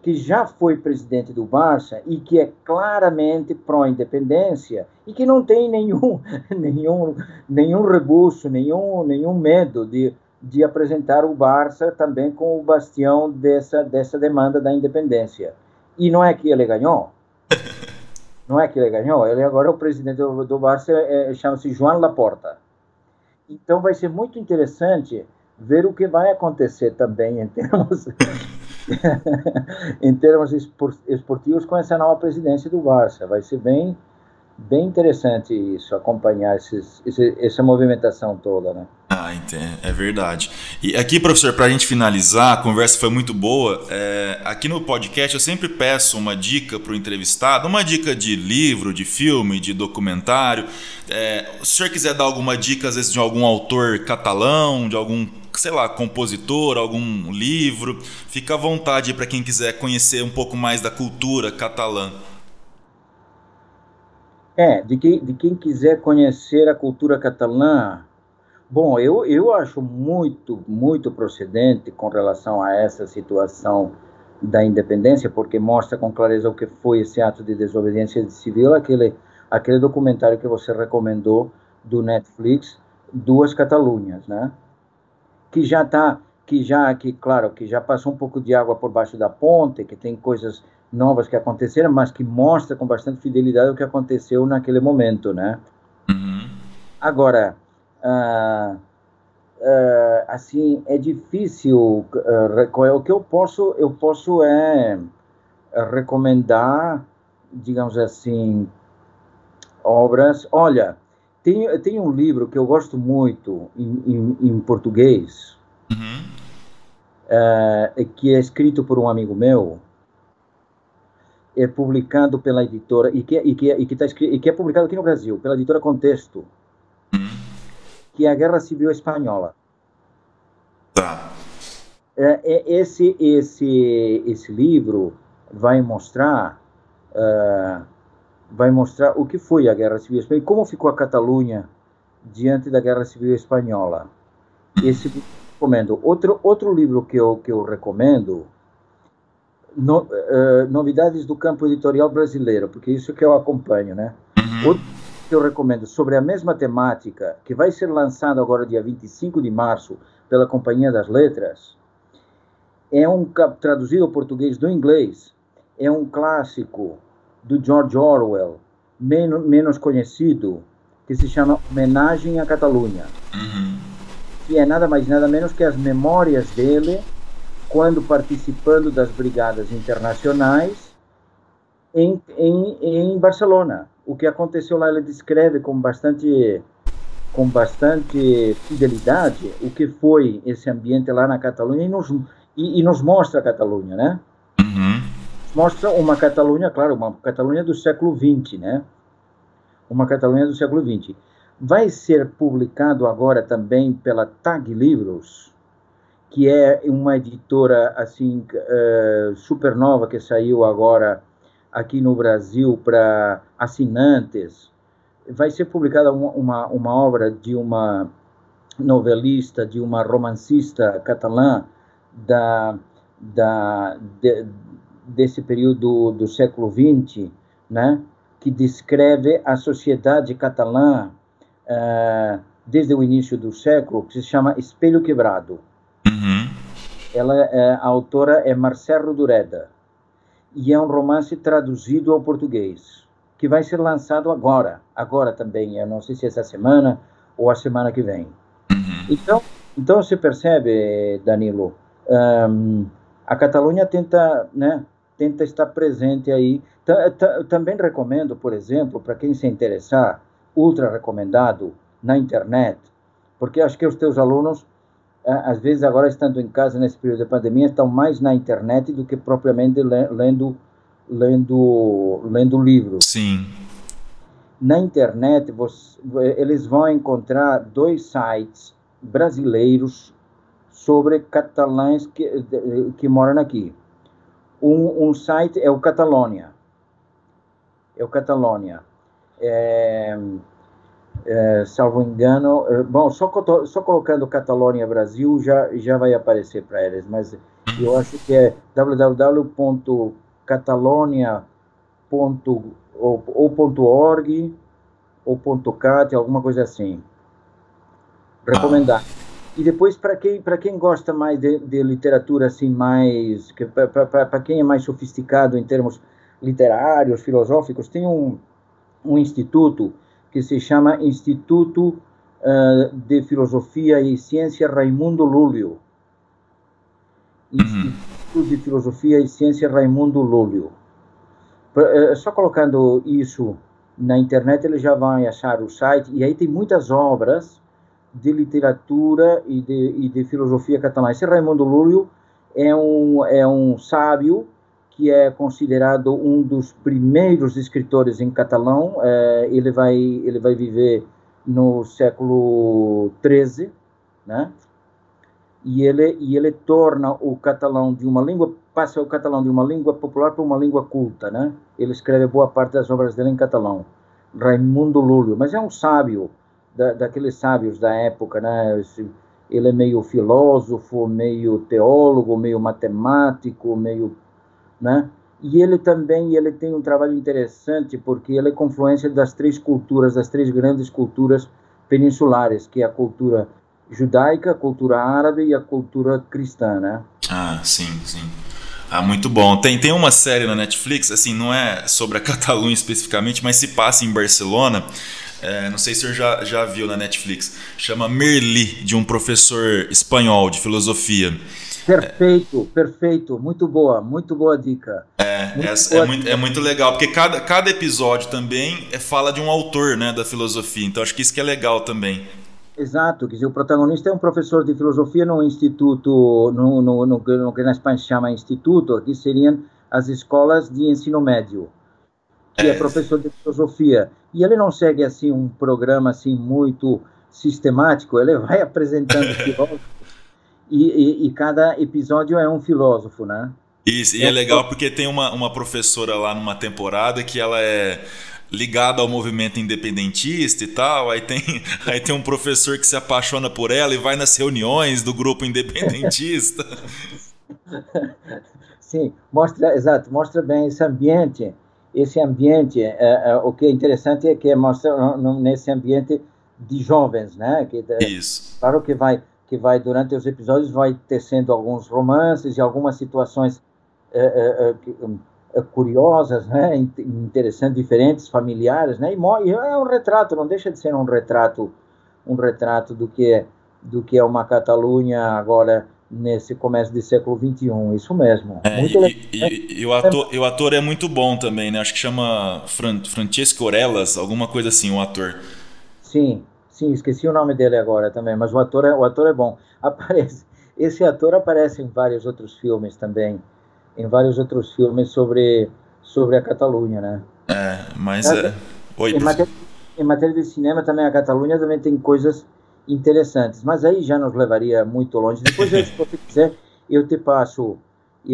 que já foi presidente do Barça e que é claramente pró-independência e que não tem nenhum nenhum nenhum rebuço, nenhum nenhum medo de de apresentar o Barça também como o bastião dessa, dessa demanda da independência. E não é que ele ganhou. Não é que ele ganhou. Ele agora é o presidente do, do Barça, é, chama-se João Laporta. Então vai ser muito interessante ver o que vai acontecer também em termos em termos esportivos com essa nova presidência do Barça. Vai ser bem bem interessante isso, acompanhar esses, esse, essa movimentação toda, né? Ah, entendo. é verdade. E aqui, professor, para a gente finalizar, a conversa foi muito boa. É, aqui no podcast eu sempre peço uma dica para o entrevistado, uma dica de livro, de filme, de documentário. É, se o senhor quiser dar alguma dica, às vezes, de algum autor catalão, de algum sei lá, compositor, algum livro, fica à vontade para quem quiser conhecer um pouco mais da cultura catalã. É, de quem, de quem quiser conhecer a cultura catalã, bom, eu, eu acho muito, muito procedente com relação a essa situação da independência, porque mostra com clareza o que foi esse ato de desobediência civil, aquele, aquele documentário que você recomendou do Netflix, Duas Catalunhas, né? Que já está que já, que claro, que já passou um pouco de água por baixo da ponte, que tem coisas novas que aconteceram, mas que mostra com bastante fidelidade o que aconteceu naquele momento, né? Uhum. Agora, uh, uh, assim, é difícil uh, o que eu posso, eu posso é recomendar, digamos assim, obras. Olha, tem, tem um livro que eu gosto muito em, em, em português, uhum. uh, que é escrito por um amigo meu, é publicado pela editora e que e que e que, tá escrito, e que é publicado aqui no Brasil pela editora Contexto, uhum. que é a Guerra Civil Espanhola. Tá. É, é, esse esse esse livro vai mostrar uh, vai mostrar o que foi a Guerra Civil Espanhola e como ficou a Catalunha diante da Guerra Civil Espanhola. Esse recomendo. Outro outro livro que eu que eu recomendo no, uh, novidades do campo editorial brasileiro, porque isso que eu acompanho, né? Uhum. Outro que eu recomendo sobre a mesma temática, que vai ser lançado agora dia 25 de março pela Companhia das Letras, é um traduzido ao português do inglês, é um clássico do George Orwell, menos, menos conhecido, que se chama Homenagem à Catalunha. Uhum. Que é nada mais nada menos que as memórias dele quando participando das brigadas internacionais em, em, em Barcelona. O que aconteceu lá ele descreve com bastante com bastante fidelidade o que foi esse ambiente lá na Catalunha e nos, e, e nos mostra a Catalunha, né? mostra uma Catalunha, claro, uma Catalunha do século XX, né? Uma Catalunha do século XX. Vai ser publicado agora também pela Tag Livros, que é uma editora assim uh, super nova que saiu agora aqui no Brasil para assinantes. Vai ser publicada uma, uma, uma obra de uma novelista, de uma romancista catalã da, da, de, desse período do século XX, né, que descreve a sociedade catalã uh, desde o início do século, que se chama Espelho Quebrado. Ela, uh, a autora é Marcelo Dureda e é um romance traduzido ao português, que vai ser lançado agora, agora também, eu não sei se essa semana ou a semana que vem. Uhum. Então, então você percebe, Danilo, um, a Catalunha tenta, né, tenta estar presente aí. Também recomendo, por exemplo, para quem se interessar, ultra recomendado na internet, porque acho que os teus alunos, às vezes agora estando em casa nesse período de pandemia, estão mais na internet do que propriamente lendo lendo lendo livros. Sim. Na internet, você, eles vão encontrar dois sites brasileiros sobre catalães que, que moram aqui um, um site é o Catalônia. É o Catalônia. É, é, salvo engano, bom, só, só colocando Catalônia Brasil já, já vai aparecer para eles, mas eu acho que é www.catalonia.org ou, .cat, alguma coisa assim. Recomendar. E depois, para quem, quem gosta mais de, de literatura, assim, mais. Para quem é mais sofisticado em termos literários, filosóficos, tem um, um instituto que se chama Instituto uh, de Filosofia e Ciência Raimundo Lúlio. Uhum. Instituto de Filosofia e Ciência Raimundo Lúlio. Uh, só colocando isso na internet, ele já vai achar o site, e aí tem muitas obras de literatura e de, e de filosofia catalã. Esse Raimundo Lúlio é um, é um sábio que é considerado um dos primeiros escritores em catalão. É, ele, vai, ele vai viver no século XIII, né? E ele, e ele torna o catalão de uma língua, passa o catalão de uma língua popular para uma língua culta, né? Ele escreve boa parte das obras dele em catalão. Raimundo Lúlio, mas é um sábio, da, daqueles sábios da época, né? Ele é meio filósofo, meio teólogo, meio matemático, meio, né? E ele também ele tem um trabalho interessante porque ele é confluência das três culturas, das três grandes culturas peninsulares, que é a cultura judaica, a cultura árabe e a cultura cristã, né? Ah, sim, sim. Ah, muito bom. Tem, tem uma série na Netflix, assim, não é sobre a Catalunha especificamente, mas se passa em Barcelona. É, não sei se o senhor já, já viu na Netflix. Chama Merli, de um professor espanhol de filosofia. Perfeito, é. perfeito. Muito boa, muito boa dica. É, muito essa, é, muito, é muito legal, porque cada, cada episódio também é, fala de um autor né, da filosofia. Então acho que isso que é legal também. Exato, quer dizer, o protagonista é um professor de filosofia no instituto, no, no, no, no que na Espanha se chama instituto, que seriam as escolas de ensino médio, que é. é professor de filosofia. E ele não segue assim um programa assim muito sistemático, ele vai apresentando filósofos e, e, e, cada episódio é um filósofo, né? Isso, e é, legal porque tem uma, uma professora lá numa temporada que ela é ligada ao movimento independentista e tal. Aí tem, aí tem um professor que se apaixona por ela e vai nas reuniões do grupo independentista. Sim, mostra, exato, mostra bem esse ambiente. Esse ambiente, é, é, o que é interessante é que mostra nesse ambiente de jovens, né? Que, Isso. Claro que vai, que vai durante os episódios vai tecendo alguns romances e algumas situações é, é, é, curiosas, né, interessantes, diferentes, familiares, né, e é um retrato, não deixa de ser um retrato, um retrato do que é, do que é uma Catalunha agora nesse começo do século XXI, isso mesmo. É, muito e, e, e, o ator, e o ator é muito bom também, né? Acho que chama Fran, Francesco Orellas, alguma coisa assim, o ator. Sim, sim, esqueci o nome dele agora também, mas o ator é, o ator é bom. Aparece, esse ator aparece em vários outros filmes também em vários outros filmes sobre, sobre a Catalunha, né? É, mas... É... Oi, em, matéria, em matéria de cinema também a Catalunha também tem coisas interessantes, mas aí já nos levaria muito longe. Depois, se você quiser, eu te passo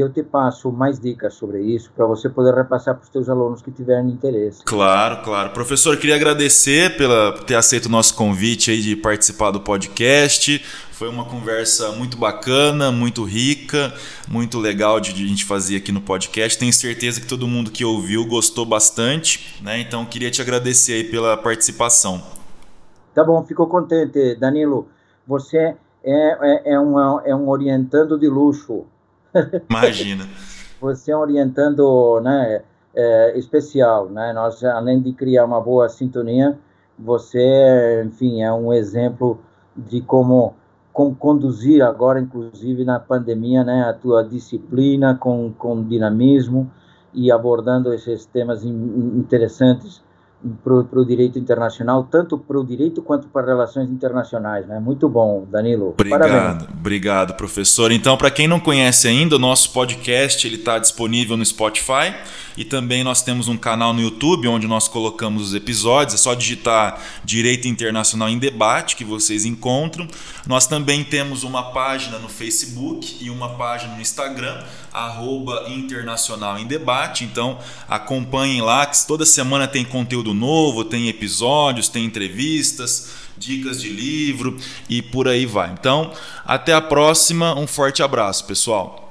eu te passo mais dicas sobre isso para você poder repassar para os seus alunos que tiverem interesse. Claro, claro. Professor, queria agradecer pela, por ter aceito o nosso convite aí de participar do podcast. Foi uma conversa muito bacana, muito rica, muito legal de, de a gente fazer aqui no podcast. Tenho certeza que todo mundo que ouviu gostou bastante, né? Então queria te agradecer aí pela participação. Tá bom, fico contente, Danilo. Você é, é, é, um, é um orientando de luxo. Imagina. Você é orientando né, é, especial, né? Nós, além de criar uma boa sintonia, você, enfim, é um exemplo de como, como conduzir agora, inclusive na pandemia, né, a tua disciplina com, com dinamismo e abordando esses temas interessantes para o direito internacional, tanto para o direito quanto para relações internacionais. Né? Muito bom, Danilo. Obrigado, Parabéns. obrigado, professor. Então, para quem não conhece ainda, o nosso podcast ele está disponível no Spotify e também nós temos um canal no YouTube onde nós colocamos os episódios. É só digitar Direito Internacional em Debate que vocês encontram. Nós também temos uma página no Facebook e uma página no Instagram, arroba Internacional em Debate. Então acompanhem lá, que toda semana tem novo, tem episódios, tem entrevistas, dicas de livro e por aí vai. Então, até a próxima. Um forte abraço, pessoal.